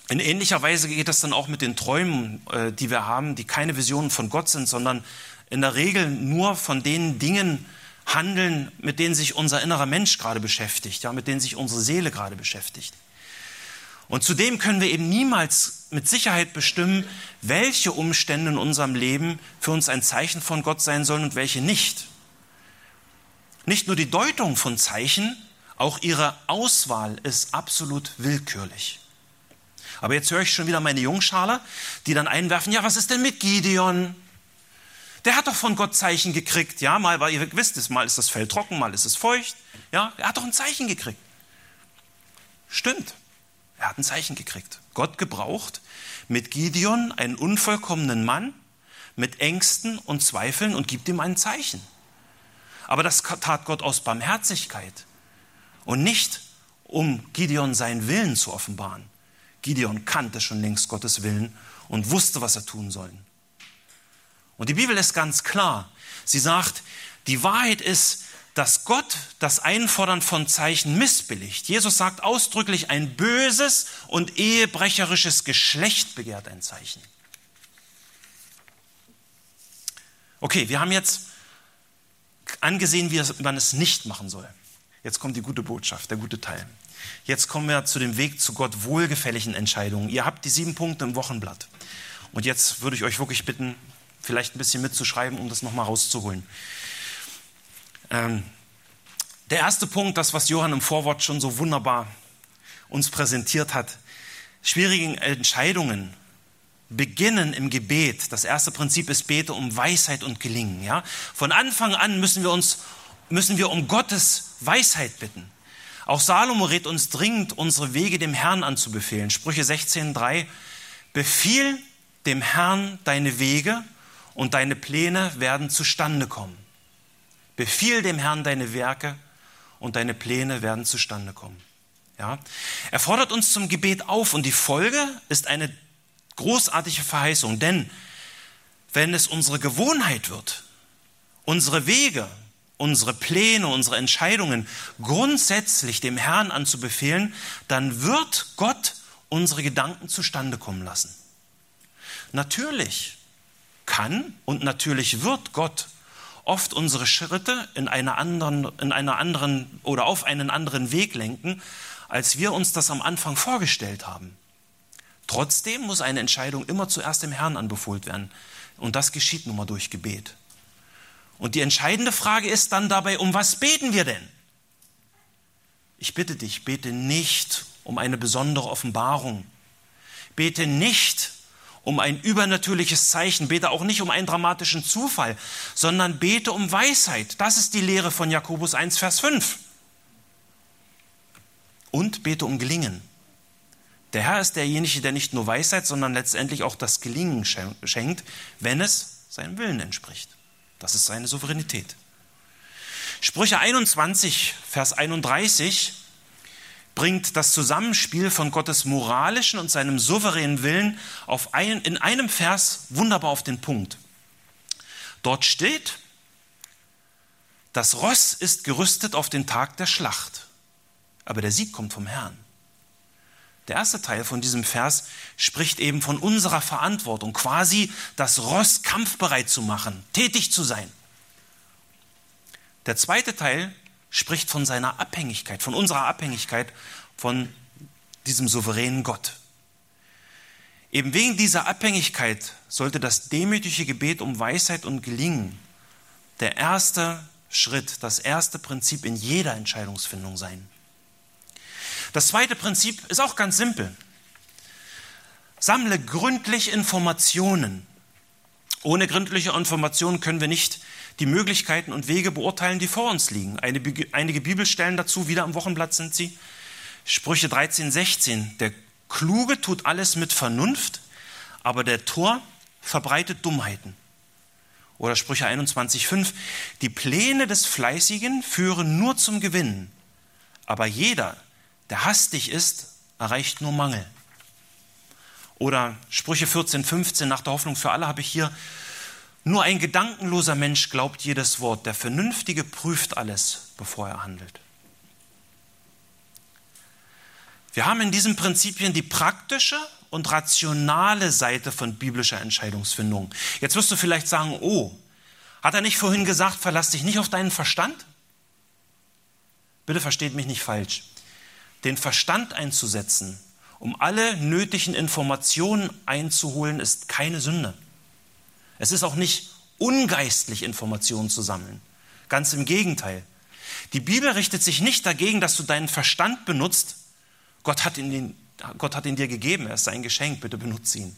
in ähnlicher Weise geht es dann auch mit den Träumen, äh, die wir haben, die keine Visionen von Gott sind, sondern in der Regel nur von den Dingen handeln, mit denen sich unser innerer Mensch gerade beschäftigt, ja, mit denen sich unsere Seele gerade beschäftigt. Und zudem können wir eben niemals mit Sicherheit bestimmen, welche Umstände in unserem Leben für uns ein Zeichen von Gott sein sollen und welche nicht. Nicht nur die Deutung von Zeichen, auch ihre Auswahl ist absolut willkürlich. Aber jetzt höre ich schon wieder meine Jungschale, die dann einwerfen, ja, was ist denn mit Gideon? Der hat doch von Gott Zeichen gekriegt. Ja, mal, weil ihr wisst es, mal ist das Feld trocken, mal ist es feucht. Ja, er hat doch ein Zeichen gekriegt. Stimmt. Er hat ein Zeichen gekriegt. Gott gebraucht mit Gideon einen unvollkommenen Mann mit Ängsten und Zweifeln und gibt ihm ein Zeichen. Aber das tat Gott aus Barmherzigkeit und nicht, um Gideon seinen Willen zu offenbaren. Gideon kannte schon längst Gottes Willen und wusste, was er tun soll. Und die Bibel ist ganz klar. Sie sagt, die Wahrheit ist, dass Gott das Einfordern von Zeichen missbilligt. Jesus sagt ausdrücklich, ein böses und ehebrecherisches Geschlecht begehrt ein Zeichen. Okay, wir haben jetzt angesehen, wie man es nicht machen soll. Jetzt kommt die gute Botschaft, der gute Teil. Jetzt kommen wir zu dem Weg zu Gott wohlgefälligen Entscheidungen. Ihr habt die sieben Punkte im Wochenblatt. Und jetzt würde ich euch wirklich bitten, vielleicht ein bisschen mitzuschreiben, um das nochmal rauszuholen. Ähm, der erste Punkt, das, was Johann im Vorwort schon so wunderbar uns präsentiert hat, schwierigen Entscheidungen beginnen im Gebet. Das erste Prinzip ist Bete um Weisheit und Gelingen. Ja? Von Anfang an müssen wir uns, müssen wir um Gottes Weisheit bitten. Auch Salomo rät uns dringend, unsere Wege dem Herrn anzubefehlen. Sprüche 16,3 Befiehl dem Herrn deine Wege und deine Pläne werden zustande kommen. Befiehl dem Herrn deine Werke und deine Pläne werden zustande kommen. Ja? Er fordert uns zum Gebet auf und die Folge ist eine großartige Verheißung, denn wenn es unsere Gewohnheit wird, unsere Wege, unsere Pläne, unsere Entscheidungen grundsätzlich dem Herrn anzubefehlen, dann wird Gott unsere Gedanken zustande kommen lassen. Natürlich kann und natürlich wird Gott oft unsere Schritte in einer anderen, in einer anderen oder auf einen anderen Weg lenken, als wir uns das am Anfang vorgestellt haben. Trotzdem muss eine Entscheidung immer zuerst dem Herrn anbefohlen werden. Und das geschieht nun mal durch Gebet. Und die entscheidende Frage ist dann dabei, um was beten wir denn? Ich bitte dich, bete nicht um eine besondere Offenbarung. Bete nicht um ein übernatürliches Zeichen, bete auch nicht um einen dramatischen Zufall, sondern bete um Weisheit. Das ist die Lehre von Jakobus 1, Vers 5. Und bete um Gelingen. Der Herr ist derjenige, der nicht nur Weisheit, sondern letztendlich auch das Gelingen schenkt, wenn es seinem Willen entspricht. Das ist seine Souveränität. Sprüche 21, Vers 31 bringt das Zusammenspiel von Gottes moralischen und seinem souveränen Willen auf ein, in einem Vers wunderbar auf den Punkt. Dort steht, das Ross ist gerüstet auf den Tag der Schlacht, aber der Sieg kommt vom Herrn. Der erste Teil von diesem Vers spricht eben von unserer Verantwortung, quasi das Ross kampfbereit zu machen, tätig zu sein. Der zweite Teil spricht von seiner Abhängigkeit, von unserer Abhängigkeit von diesem souveränen Gott. Eben wegen dieser Abhängigkeit sollte das demütige Gebet um Weisheit und Gelingen der erste Schritt, das erste Prinzip in jeder Entscheidungsfindung sein. Das zweite Prinzip ist auch ganz simpel. Sammle gründlich Informationen. Ohne gründliche Informationen können wir nicht die Möglichkeiten und Wege beurteilen, die vor uns liegen. einige Bibelstellen dazu, wieder am Wochenblatt sind sie. Sprüche 13, 16. Der Kluge tut alles mit Vernunft, aber der Tor verbreitet Dummheiten. Oder Sprüche 21, 5. Die Pläne des Fleißigen führen nur zum Gewinn, aber jeder, der hastig ist, erreicht nur Mangel. Oder Sprüche 14, 15, nach der Hoffnung für alle habe ich hier, nur ein gedankenloser Mensch glaubt jedes Wort, der Vernünftige prüft alles, bevor er handelt. Wir haben in diesen Prinzipien die praktische und rationale Seite von biblischer Entscheidungsfindung. Jetzt wirst du vielleicht sagen, oh, hat er nicht vorhin gesagt, verlass dich nicht auf deinen Verstand? Bitte versteht mich nicht falsch den Verstand einzusetzen, um alle nötigen Informationen einzuholen, ist keine Sünde. Es ist auch nicht ungeistlich, Informationen zu sammeln. Ganz im Gegenteil. Die Bibel richtet sich nicht dagegen, dass du deinen Verstand benutzt. Gott hat ihn, Gott hat ihn dir gegeben, er ist sein Geschenk, bitte benutze ihn.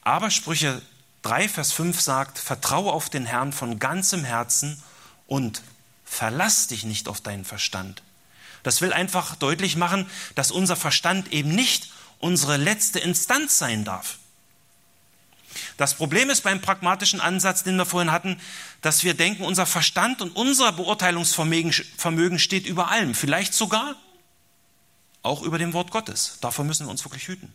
Aber Sprüche 3, Vers 5 sagt, vertraue auf den Herrn von ganzem Herzen und verlass dich nicht auf deinen Verstand. Das will einfach deutlich machen, dass unser Verstand eben nicht unsere letzte Instanz sein darf. Das Problem ist beim pragmatischen Ansatz, den wir vorhin hatten, dass wir denken, unser Verstand und unser Beurteilungsvermögen steht über allem, vielleicht sogar auch über dem Wort Gottes. Davor müssen wir uns wirklich hüten.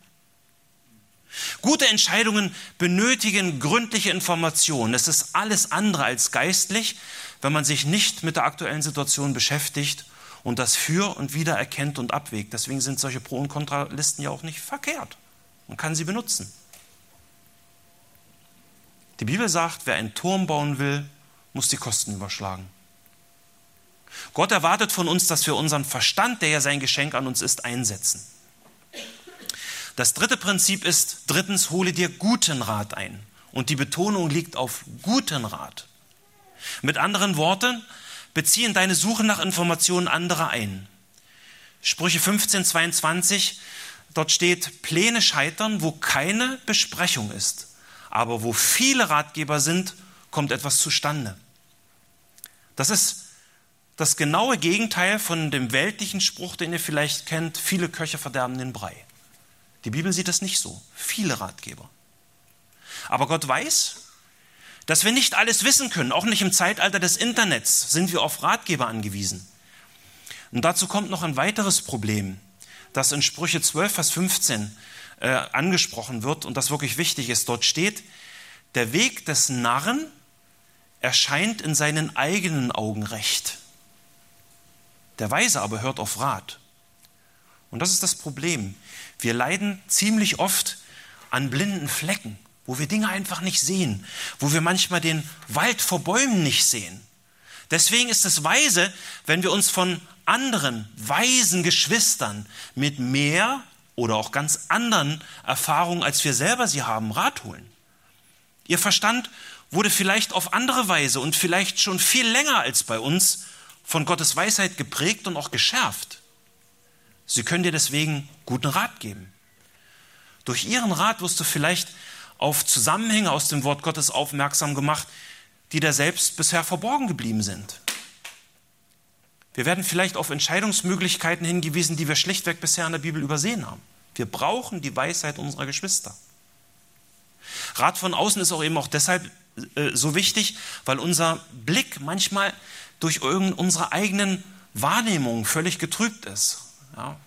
Gute Entscheidungen benötigen gründliche Informationen. Es ist alles andere als geistlich, wenn man sich nicht mit der aktuellen Situation beschäftigt und das für und wieder erkennt und abwägt. Deswegen sind solche Pro- und Kontralisten ja auch nicht verkehrt. Man kann sie benutzen. Die Bibel sagt, wer einen Turm bauen will, muss die Kosten überschlagen. Gott erwartet von uns, dass wir unseren Verstand, der ja sein Geschenk an uns ist, einsetzen. Das dritte Prinzip ist, drittens, hole dir guten Rat ein. Und die Betonung liegt auf guten Rat. Mit anderen Worten, beziehen deine Suche nach Informationen anderer ein. Sprüche 15, 22, dort steht, Pläne scheitern, wo keine Besprechung ist. Aber wo viele Ratgeber sind, kommt etwas zustande. Das ist das genaue Gegenteil von dem weltlichen Spruch, den ihr vielleicht kennt, viele Köche verderben den Brei. Die Bibel sieht das nicht so. Viele Ratgeber. Aber Gott weiß, dass wir nicht alles wissen können. Auch nicht im Zeitalter des Internets sind wir auf Ratgeber angewiesen. Und dazu kommt noch ein weiteres Problem, das in Sprüche 12, Vers 15 äh, angesprochen wird und das wirklich wichtig ist. Dort steht, der Weg des Narren erscheint in seinen eigenen Augen recht. Der Weise aber hört auf Rat. Und das ist das Problem. Wir leiden ziemlich oft an blinden Flecken, wo wir Dinge einfach nicht sehen, wo wir manchmal den Wald vor Bäumen nicht sehen. Deswegen ist es weise, wenn wir uns von anderen weisen Geschwistern mit mehr oder auch ganz anderen Erfahrungen, als wir selber sie haben, Rat holen. Ihr Verstand wurde vielleicht auf andere Weise und vielleicht schon viel länger als bei uns von Gottes Weisheit geprägt und auch geschärft. Sie können dir deswegen guten Rat geben. Durch ihren Rat wirst du vielleicht auf Zusammenhänge aus dem Wort Gottes aufmerksam gemacht, die dir selbst bisher verborgen geblieben sind. Wir werden vielleicht auf Entscheidungsmöglichkeiten hingewiesen, die wir schlichtweg bisher in der Bibel übersehen haben. Wir brauchen die Weisheit unserer Geschwister. Rat von außen ist auch eben auch deshalb äh, so wichtig, weil unser Blick manchmal durch unsere eigenen Wahrnehmungen völlig getrübt ist. Ja.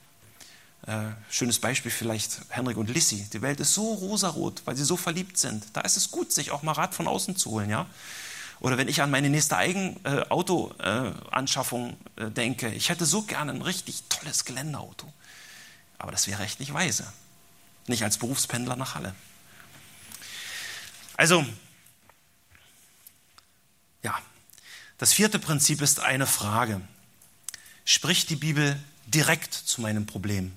Äh, schönes Beispiel vielleicht Henrik und Lissy. Die Welt ist so rosarot, weil sie so verliebt sind. Da ist es gut, sich auch mal Rat von außen zu holen. Ja? Oder wenn ich an meine nächste Eigenautoanschaffung äh, äh, denke, ich hätte so gerne ein richtig tolles Geländeauto. Aber das wäre echt nicht weise. Nicht als Berufspendler nach Halle. Also, ja, das vierte Prinzip ist eine Frage. Spricht die Bibel direkt zu meinem Problem?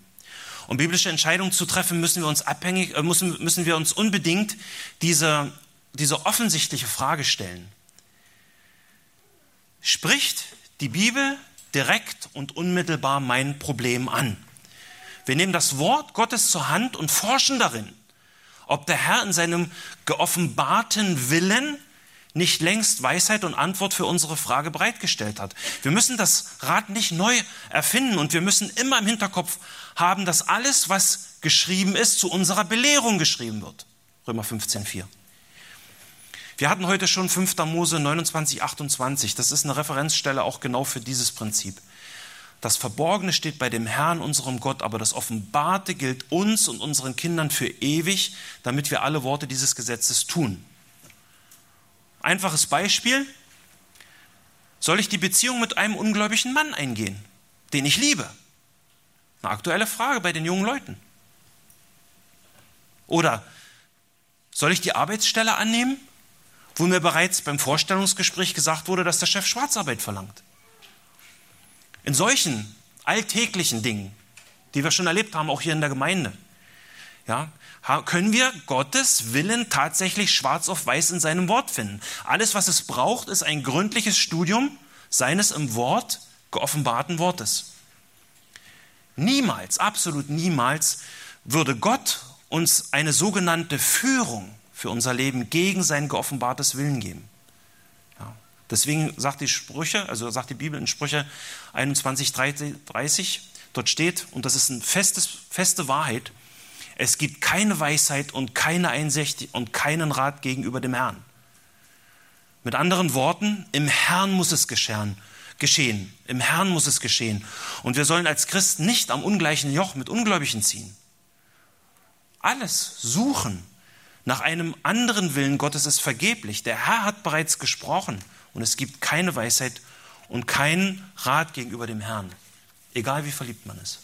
Um biblische Entscheidungen zu treffen, müssen wir uns abhängig, äh, müssen, müssen wir uns unbedingt diese, diese offensichtliche Frage stellen. Spricht die Bibel direkt und unmittelbar mein Problem an? Wir nehmen das Wort Gottes zur Hand und forschen darin, ob der Herr in seinem geoffenbarten Willen nicht längst Weisheit und Antwort für unsere Frage bereitgestellt hat. Wir müssen das Rad nicht neu erfinden und wir müssen immer im Hinterkopf haben, dass alles, was geschrieben ist, zu unserer Belehrung geschrieben wird. Römer 15,4. Wir hatten heute schon 5. Mose 29, 28. Das ist eine Referenzstelle auch genau für dieses Prinzip. Das Verborgene steht bei dem Herrn, unserem Gott, aber das Offenbarte gilt uns und unseren Kindern für ewig, damit wir alle Worte dieses Gesetzes tun. Einfaches Beispiel. Soll ich die Beziehung mit einem ungläubigen Mann eingehen, den ich liebe? Eine aktuelle Frage bei den jungen Leuten. Oder soll ich die Arbeitsstelle annehmen, wo mir bereits beim Vorstellungsgespräch gesagt wurde, dass der Chef Schwarzarbeit verlangt? In solchen alltäglichen Dingen, die wir schon erlebt haben, auch hier in der Gemeinde, ja, können wir Gottes Willen tatsächlich schwarz auf weiß in seinem Wort finden. Alles, was es braucht, ist ein gründliches Studium seines im Wort geoffenbarten Wortes. Niemals, absolut niemals würde Gott uns eine sogenannte Führung für unser Leben gegen sein geoffenbartes Willen geben. Ja. Deswegen sagt die Sprüche, also sagt die Bibel in Sprüche 21, 30, dort steht, und das ist eine feste Wahrheit, es gibt keine Weisheit und keine Einsicht und keinen Rat gegenüber dem Herrn. Mit anderen Worten, im Herrn muss es geschehen. geschehen. Im Herrn muss es geschehen. Und wir sollen als Christen nicht am ungleichen Joch mit Ungläubigen ziehen. Alles suchen nach einem anderen Willen Gottes ist vergeblich. Der Herr hat bereits gesprochen und es gibt keine Weisheit und keinen Rat gegenüber dem Herrn, egal wie verliebt man ist.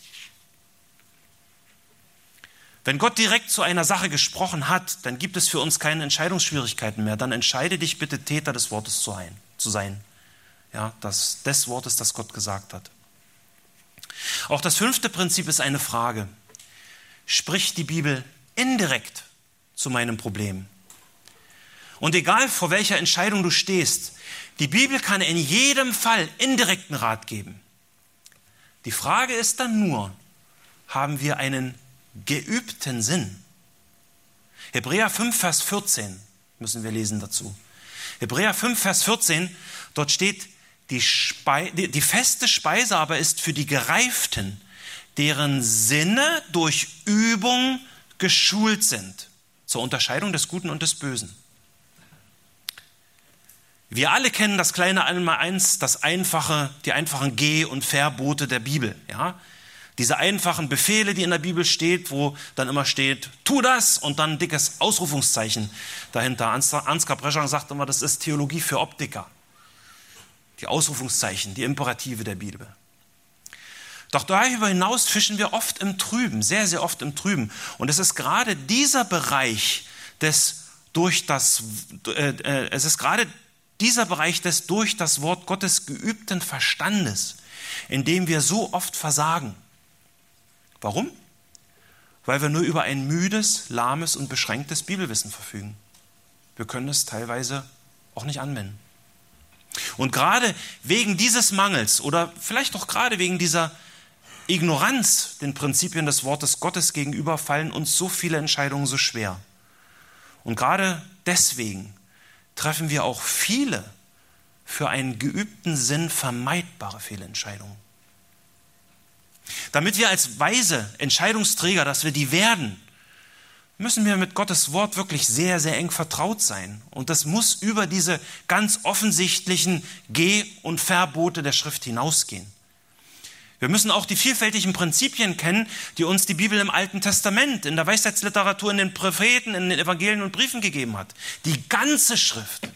Wenn Gott direkt zu einer Sache gesprochen hat, dann gibt es für uns keine Entscheidungsschwierigkeiten mehr. Dann entscheide dich bitte, Täter des Wortes zu sein. Ja, das, des Wortes, das Gott gesagt hat. Auch das fünfte Prinzip ist eine Frage. spricht die Bibel indirekt zu meinem Problem. Und egal vor welcher Entscheidung du stehst, die Bibel kann in jedem Fall indirekten Rat geben. Die Frage ist dann nur, haben wir einen geübten Sinn? Hebräer 5, Vers 14 müssen wir lesen dazu. Hebräer 5, Vers 14, dort steht, die, die, die feste Speise aber ist für die Gereiften, deren Sinne durch Übung geschult sind, zur Unterscheidung des Guten und des Bösen. Wir alle kennen das kleine Einmaleins, das einfache, die einfachen Geh- und Verbote der Bibel. Ja? Diese einfachen Befehle, die in der Bibel steht, wo dann immer steht, tu das und dann ein dickes Ausrufungszeichen dahinter. Ansgar Breschang sagt immer, das ist Theologie für Optiker. Die Ausrufungszeichen, die Imperative der Bibel. Doch darüber hinaus fischen wir oft im Trüben, sehr, sehr oft im Trüben. Und es ist gerade dieser Bereich des durch das, äh, äh, es ist gerade dieser Bereich des durch das Wort Gottes geübten Verstandes, in dem wir so oft versagen. Warum? Weil wir nur über ein müdes, lahmes und beschränktes Bibelwissen verfügen. Wir können es teilweise auch nicht anwenden. Und gerade wegen dieses Mangels oder vielleicht auch gerade wegen dieser Ignoranz den Prinzipien des Wortes Gottes gegenüber fallen uns so viele Entscheidungen so schwer. Und gerade deswegen treffen wir auch viele für einen geübten Sinn vermeidbare Fehlentscheidungen. Damit wir als weise Entscheidungsträger, dass wir die werden, müssen wir mit Gottes Wort wirklich sehr, sehr eng vertraut sein. Und das muss über diese ganz offensichtlichen Geh- und Verbote der Schrift hinausgehen. Wir müssen auch die vielfältigen Prinzipien kennen, die uns die Bibel im Alten Testament, in der Weisheitsliteratur, in den Propheten, in den Evangelien und Briefen gegeben hat. Die ganze Schrift.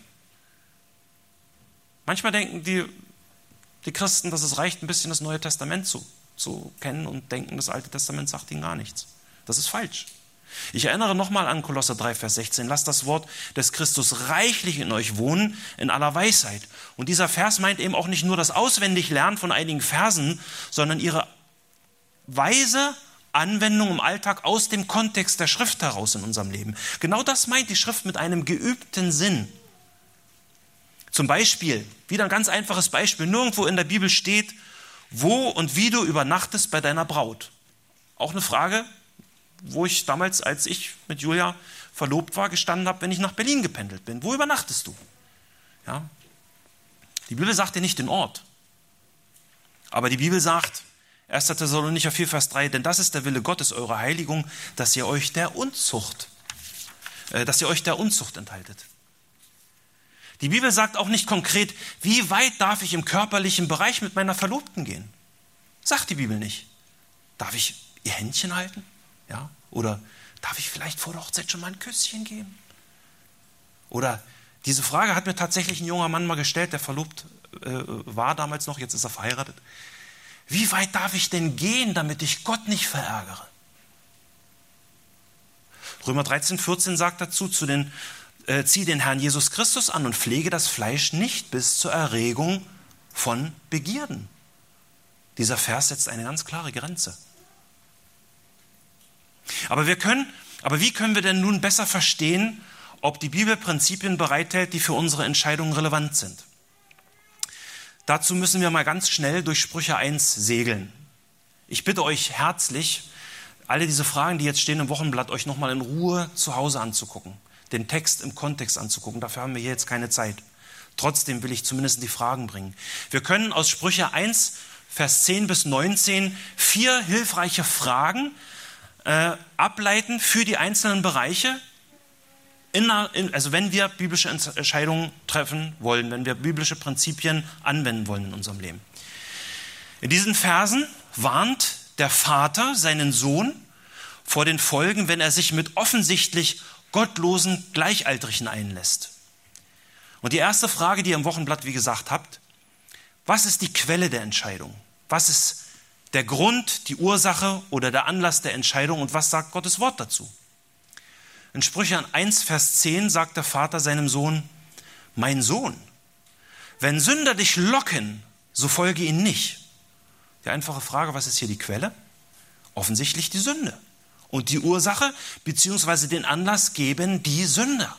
Manchmal denken die, die Christen, dass es reicht, ein bisschen das Neue Testament zu, zu kennen und denken, das Alte Testament sagt ihnen gar nichts. Das ist falsch. Ich erinnere nochmal an Kolosser 3, Vers 16. Lasst das Wort des Christus reichlich in euch wohnen, in aller Weisheit. Und dieser Vers meint eben auch nicht nur das Auswendiglernen von einigen Versen, sondern ihre weise Anwendung im Alltag aus dem Kontext der Schrift heraus in unserem Leben. Genau das meint die Schrift mit einem geübten Sinn. Zum Beispiel, wieder ein ganz einfaches Beispiel, nirgendwo in der Bibel steht, wo und wie du übernachtest bei deiner Braut. Auch eine Frage, wo ich damals, als ich mit Julia verlobt war, gestanden habe, wenn ich nach Berlin gependelt bin. Wo übernachtest du? Ja? Die Bibel sagt dir nicht den Ort. Aber die Bibel sagt, 1. Thessalonicher 4, Vers 3, denn das ist der Wille Gottes, eure Heiligung, dass ihr euch der Unzucht, äh, dass ihr euch der Unzucht enthaltet. Die Bibel sagt auch nicht konkret, wie weit darf ich im körperlichen Bereich mit meiner Verlobten gehen? Sagt die Bibel nicht. Darf ich ihr Händchen halten? Ja? Oder darf ich vielleicht vor der Hochzeit schon mal ein Küsschen geben? Oder diese Frage hat mir tatsächlich ein junger Mann mal gestellt, der verlobt äh, war damals noch, jetzt ist er verheiratet. Wie weit darf ich denn gehen, damit ich Gott nicht verärgere? Römer 13, 14 sagt dazu, zu den, äh, zieh den Herrn Jesus Christus an und pflege das Fleisch nicht bis zur Erregung von Begierden. Dieser Vers setzt eine ganz klare Grenze. Aber wir können, aber wie können wir denn nun besser verstehen, ob die Bibel Prinzipien bereithält, die für unsere Entscheidungen relevant sind? Dazu müssen wir mal ganz schnell durch Sprüche 1 segeln. Ich bitte euch herzlich, alle diese Fragen, die jetzt stehen im Wochenblatt, euch nochmal in Ruhe zu Hause anzugucken, den Text im Kontext anzugucken. Dafür haben wir hier jetzt keine Zeit. Trotzdem will ich zumindest die Fragen bringen. Wir können aus Sprüche 1, Vers 10 bis 19 vier hilfreiche Fragen äh, ableiten für die einzelnen Bereiche, in, also wenn wir biblische Entscheidungen treffen wollen, wenn wir biblische Prinzipien anwenden wollen in unserem Leben. In diesen Versen warnt der Vater seinen Sohn vor den Folgen, wenn er sich mit offensichtlich gottlosen Gleichaltrigen einlässt. Und die erste Frage, die ihr im Wochenblatt, wie gesagt, habt, was ist die Quelle der Entscheidung? Was ist der Grund, die Ursache oder der Anlass der Entscheidung und was sagt Gottes Wort dazu? In Sprüche 1, Vers 10 sagt der Vater seinem Sohn, mein Sohn, wenn Sünder dich locken, so folge ihnen nicht. Die einfache Frage, was ist hier die Quelle? Offensichtlich die Sünde. Und die Ursache bzw. den Anlass geben die Sünder.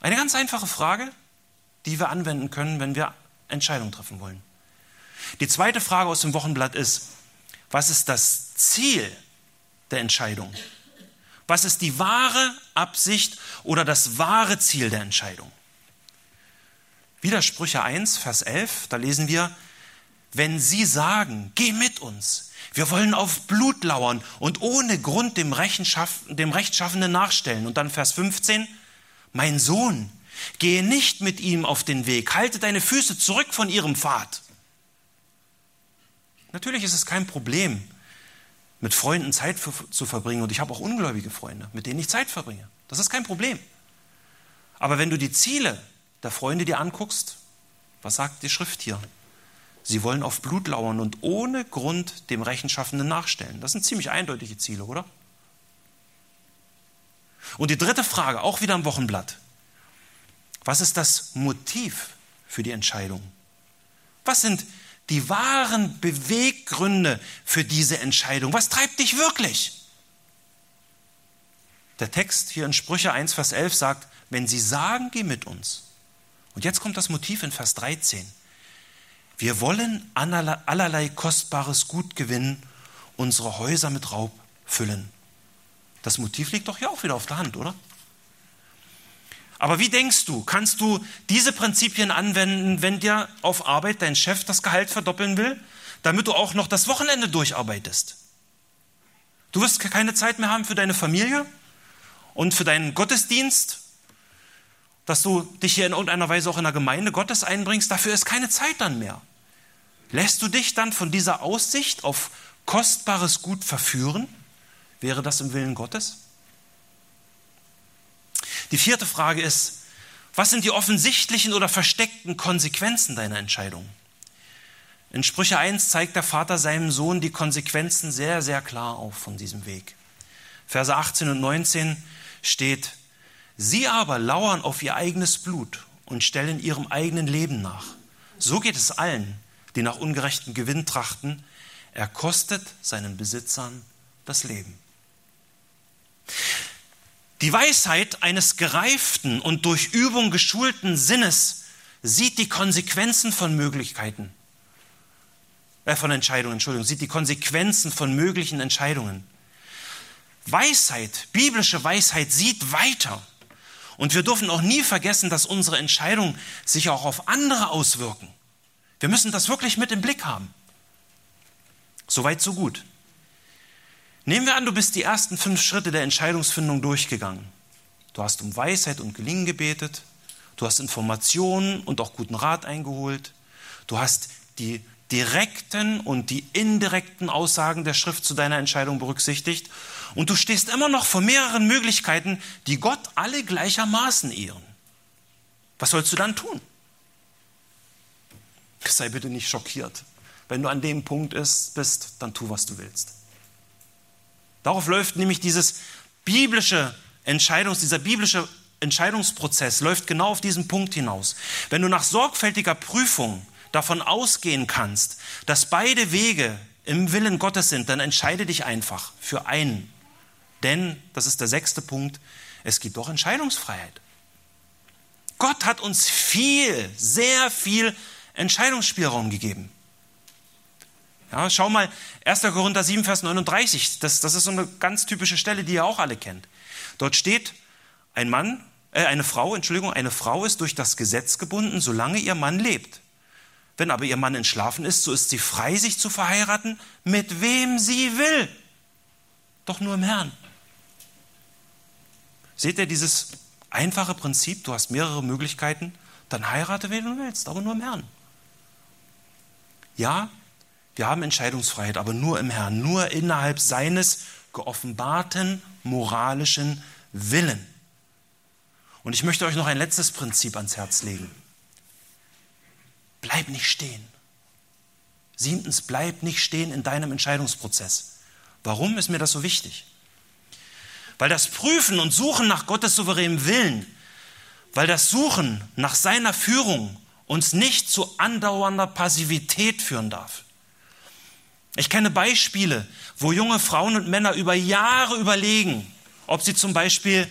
Eine ganz einfache Frage, die wir anwenden können, wenn wir Entscheidungen treffen wollen. Die zweite Frage aus dem Wochenblatt ist, was ist das Ziel der Entscheidung? Was ist die wahre Absicht oder das wahre Ziel der Entscheidung? Widersprüche 1, Vers 11, da lesen wir, wenn sie sagen, geh mit uns, wir wollen auf Blut lauern und ohne Grund dem, dem Rechtschaffenden nachstellen. Und dann Vers 15, mein Sohn, gehe nicht mit ihm auf den Weg, halte deine Füße zurück von ihrem Pfad. Natürlich ist es kein Problem, mit Freunden Zeit zu verbringen. Und ich habe auch ungläubige Freunde, mit denen ich Zeit verbringe. Das ist kein Problem. Aber wenn du die Ziele der Freunde dir anguckst, was sagt die Schrift hier? Sie wollen auf Blut lauern und ohne Grund dem Rechenschaffenden nachstellen. Das sind ziemlich eindeutige Ziele, oder? Und die dritte Frage, auch wieder im Wochenblatt. Was ist das Motiv für die Entscheidung? Was sind die wahren Beweggründe für diese Entscheidung? Was treibt dich wirklich? Der Text hier in Sprüche 1, Vers 11 sagt, wenn sie sagen, geh mit uns. Und jetzt kommt das Motiv in Vers 13. Wir wollen allerlei kostbares Gut gewinnen, unsere Häuser mit Raub füllen. Das Motiv liegt doch hier auch wieder auf der Hand, oder? Aber wie denkst du, kannst du diese Prinzipien anwenden, wenn dir auf Arbeit dein Chef das Gehalt verdoppeln will, damit du auch noch das Wochenende durcharbeitest? Du wirst keine Zeit mehr haben für deine Familie und für deinen Gottesdienst, dass du dich hier in irgendeiner Weise auch in der Gemeinde Gottes einbringst. Dafür ist keine Zeit dann mehr. Lässt du dich dann von dieser Aussicht auf kostbares Gut verführen? Wäre das im Willen Gottes? Die vierte Frage ist, was sind die offensichtlichen oder versteckten Konsequenzen deiner Entscheidung? In Sprüche 1 zeigt der Vater seinem Sohn die Konsequenzen sehr, sehr klar auf von diesem Weg. Verse 18 und 19 steht, Sie aber lauern auf ihr eigenes Blut und stellen ihrem eigenen Leben nach. So geht es allen, die nach ungerechtem Gewinn trachten. Er kostet seinen Besitzern das Leben. Die Weisheit eines gereiften und durch Übung geschulten Sinnes sieht die Konsequenzen von Möglichkeiten, äh, von Entscheidungen, Entschuldigung, sieht die Konsequenzen von möglichen Entscheidungen. Weisheit, biblische Weisheit sieht weiter. Und wir dürfen auch nie vergessen, dass unsere Entscheidungen sich auch auf andere auswirken. Wir müssen das wirklich mit im Blick haben. Soweit, so gut. Nehmen wir an, du bist die ersten fünf Schritte der Entscheidungsfindung durchgegangen. Du hast um Weisheit und Gelingen gebetet, du hast Informationen und auch guten Rat eingeholt, du hast die direkten und die indirekten Aussagen der Schrift zu deiner Entscheidung berücksichtigt und du stehst immer noch vor mehreren Möglichkeiten, die Gott alle gleichermaßen ehren. Was sollst du dann tun? Sei bitte nicht schockiert. Wenn du an dem Punkt bist, dann tu, was du willst. Darauf läuft nämlich dieses biblische Entscheidungs, dieser biblische Entscheidungsprozess läuft genau auf diesen Punkt hinaus. Wenn du nach sorgfältiger Prüfung davon ausgehen kannst, dass beide Wege im Willen Gottes sind, dann entscheide dich einfach für einen. Denn, das ist der sechste Punkt, es gibt doch Entscheidungsfreiheit. Gott hat uns viel, sehr viel Entscheidungsspielraum gegeben. Ja, schau mal, 1. Korinther 7, Vers 39, das, das ist so eine ganz typische Stelle, die ihr auch alle kennt. Dort steht, ein Mann, äh, eine Frau, Entschuldigung, eine Frau ist durch das Gesetz gebunden, solange ihr Mann lebt. Wenn aber ihr Mann entschlafen ist, so ist sie frei, sich zu verheiraten, mit wem sie will. Doch nur im Herrn. Seht ihr dieses einfache Prinzip? Du hast mehrere Möglichkeiten, dann heirate, wen du willst, aber nur im Herrn. Ja, wir haben Entscheidungsfreiheit, aber nur im Herrn, nur innerhalb seines geoffenbarten moralischen Willen. Und ich möchte euch noch ein letztes Prinzip ans Herz legen. Bleib nicht stehen. Siebtens, bleib nicht stehen in deinem Entscheidungsprozess. Warum ist mir das so wichtig? Weil das Prüfen und Suchen nach Gottes souveränem Willen, weil das Suchen nach seiner Führung uns nicht zu andauernder Passivität führen darf. Ich kenne Beispiele, wo junge Frauen und Männer über Jahre überlegen, ob sie zum Beispiel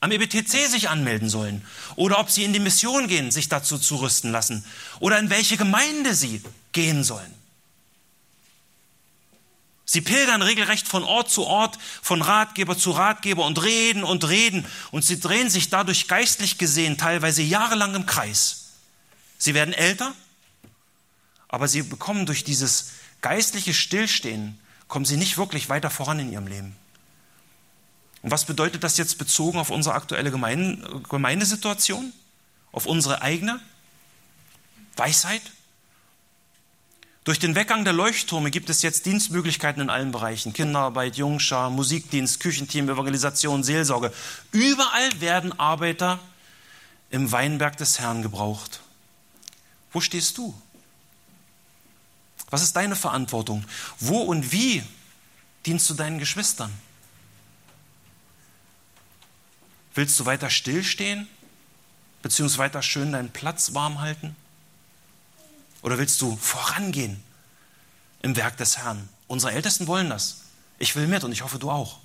am EBTC sich anmelden sollen oder ob sie in die Mission gehen, sich dazu zurüsten lassen oder in welche Gemeinde sie gehen sollen. Sie pilgern regelrecht von Ort zu Ort, von Ratgeber zu Ratgeber und reden und reden und sie drehen sich dadurch geistlich gesehen teilweise jahrelang im Kreis. Sie werden älter, aber sie bekommen durch dieses geistliche Stillstehen, kommen sie nicht wirklich weiter voran in ihrem Leben. Und was bedeutet das jetzt bezogen auf unsere aktuelle Gemeindesituation? Auf unsere eigene Weisheit? Durch den Weggang der Leuchttürme gibt es jetzt Dienstmöglichkeiten in allen Bereichen. Kinderarbeit, Jungschar, Musikdienst, Küchenteam, Evangelisation, Seelsorge. Überall werden Arbeiter im Weinberg des Herrn gebraucht. Wo stehst du? Was ist deine Verantwortung? Wo und wie dienst du deinen Geschwistern? Willst du weiter stillstehen, beziehungsweise weiter schön deinen Platz warm halten? Oder willst du vorangehen im Werk des Herrn? Unsere Ältesten wollen das. Ich will mit und ich hoffe, du auch.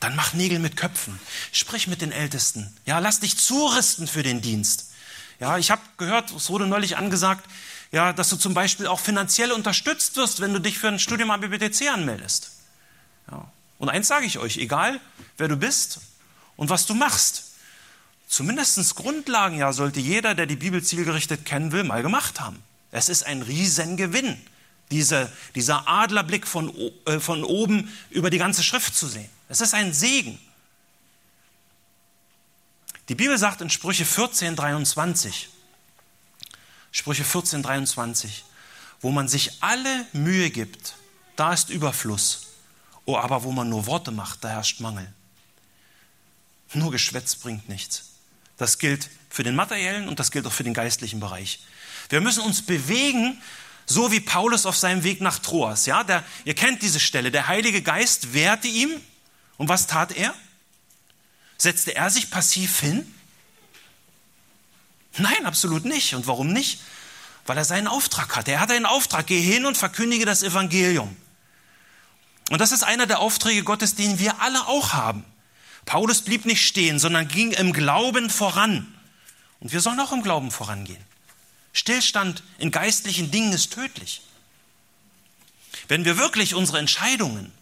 Dann mach Nägel mit Köpfen. Sprich mit den Ältesten. Ja, lass dich zurüsten für den Dienst. Ja, ich habe gehört, es wurde neulich angesagt, ja, dass du zum Beispiel auch finanziell unterstützt wirst, wenn du dich für ein Studium am BBTC anmeldest. Ja. Und eins sage ich euch, egal wer du bist und was du machst, zumindest Grundlagen ja sollte jeder, der die Bibel zielgerichtet kennen will, mal gemacht haben. Es ist ein Riesengewinn, diese, dieser Adlerblick von, äh, von oben über die ganze Schrift zu sehen. Es ist ein Segen. Die Bibel sagt in Sprüche 14, 23, Sprüche 14, 23, wo man sich alle Mühe gibt, da ist Überfluss. Oh, aber wo man nur Worte macht, da herrscht Mangel. Nur Geschwätz bringt nichts. Das gilt für den materiellen und das gilt auch für den geistlichen Bereich. Wir müssen uns bewegen, so wie Paulus auf seinem Weg nach Troas. Ja, der, ihr kennt diese Stelle. Der Heilige Geist wehrte ihm. Und was tat er? Setzte er sich passiv hin? Nein, absolut nicht. Und warum nicht? Weil er seinen Auftrag hatte. Er hatte einen Auftrag. Geh hin und verkündige das Evangelium. Und das ist einer der Aufträge Gottes, den wir alle auch haben. Paulus blieb nicht stehen, sondern ging im Glauben voran. Und wir sollen auch im Glauben vorangehen. Stillstand in geistlichen Dingen ist tödlich. Wenn wir wirklich unsere Entscheidungen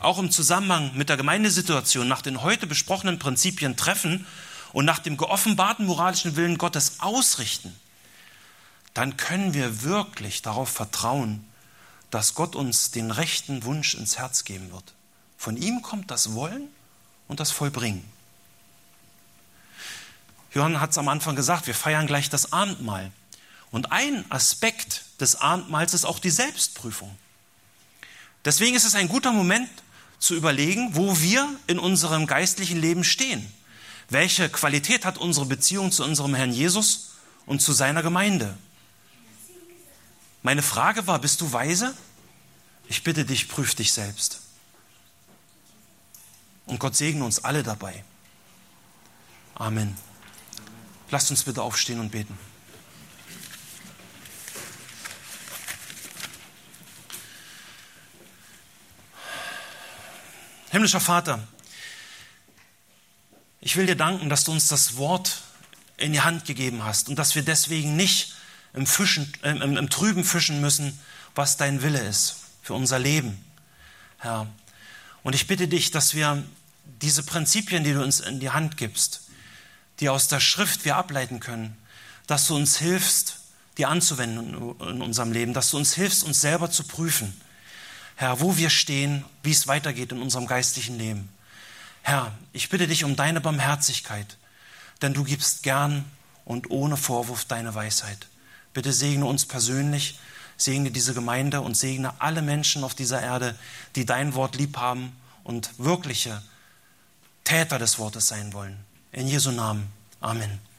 auch im Zusammenhang mit der Gemeindesituation nach den heute besprochenen Prinzipien treffen und nach dem geoffenbarten moralischen Willen Gottes ausrichten, dann können wir wirklich darauf vertrauen, dass Gott uns den rechten Wunsch ins Herz geben wird. Von ihm kommt das Wollen und das Vollbringen. Johann hat es am Anfang gesagt, wir feiern gleich das Abendmahl. Und ein Aspekt des Abendmahls ist auch die Selbstprüfung. Deswegen ist es ein guter Moment zu überlegen, wo wir in unserem geistlichen Leben stehen. Welche Qualität hat unsere Beziehung zu unserem Herrn Jesus und zu seiner Gemeinde? Meine Frage war, bist du weise? Ich bitte dich, prüf dich selbst. Und Gott segne uns alle dabei. Amen. Lasst uns bitte aufstehen und beten. Himmlischer Vater, ich will dir danken, dass du uns das Wort in die Hand gegeben hast und dass wir deswegen nicht im, Fischen, äh, im, im Trüben fischen müssen, was dein Wille ist für unser Leben, Herr. Und ich bitte dich, dass wir diese Prinzipien, die du uns in die Hand gibst, die aus der Schrift wir ableiten können, dass du uns hilfst, die anzuwenden in unserem Leben, dass du uns hilfst, uns selber zu prüfen. Herr, wo wir stehen, wie es weitergeht in unserem geistlichen Leben. Herr, ich bitte dich um deine Barmherzigkeit, denn du gibst gern und ohne Vorwurf deine Weisheit. Bitte segne uns persönlich, segne diese Gemeinde und segne alle Menschen auf dieser Erde, die dein Wort lieb haben und wirkliche Täter des Wortes sein wollen. In Jesu Namen. Amen.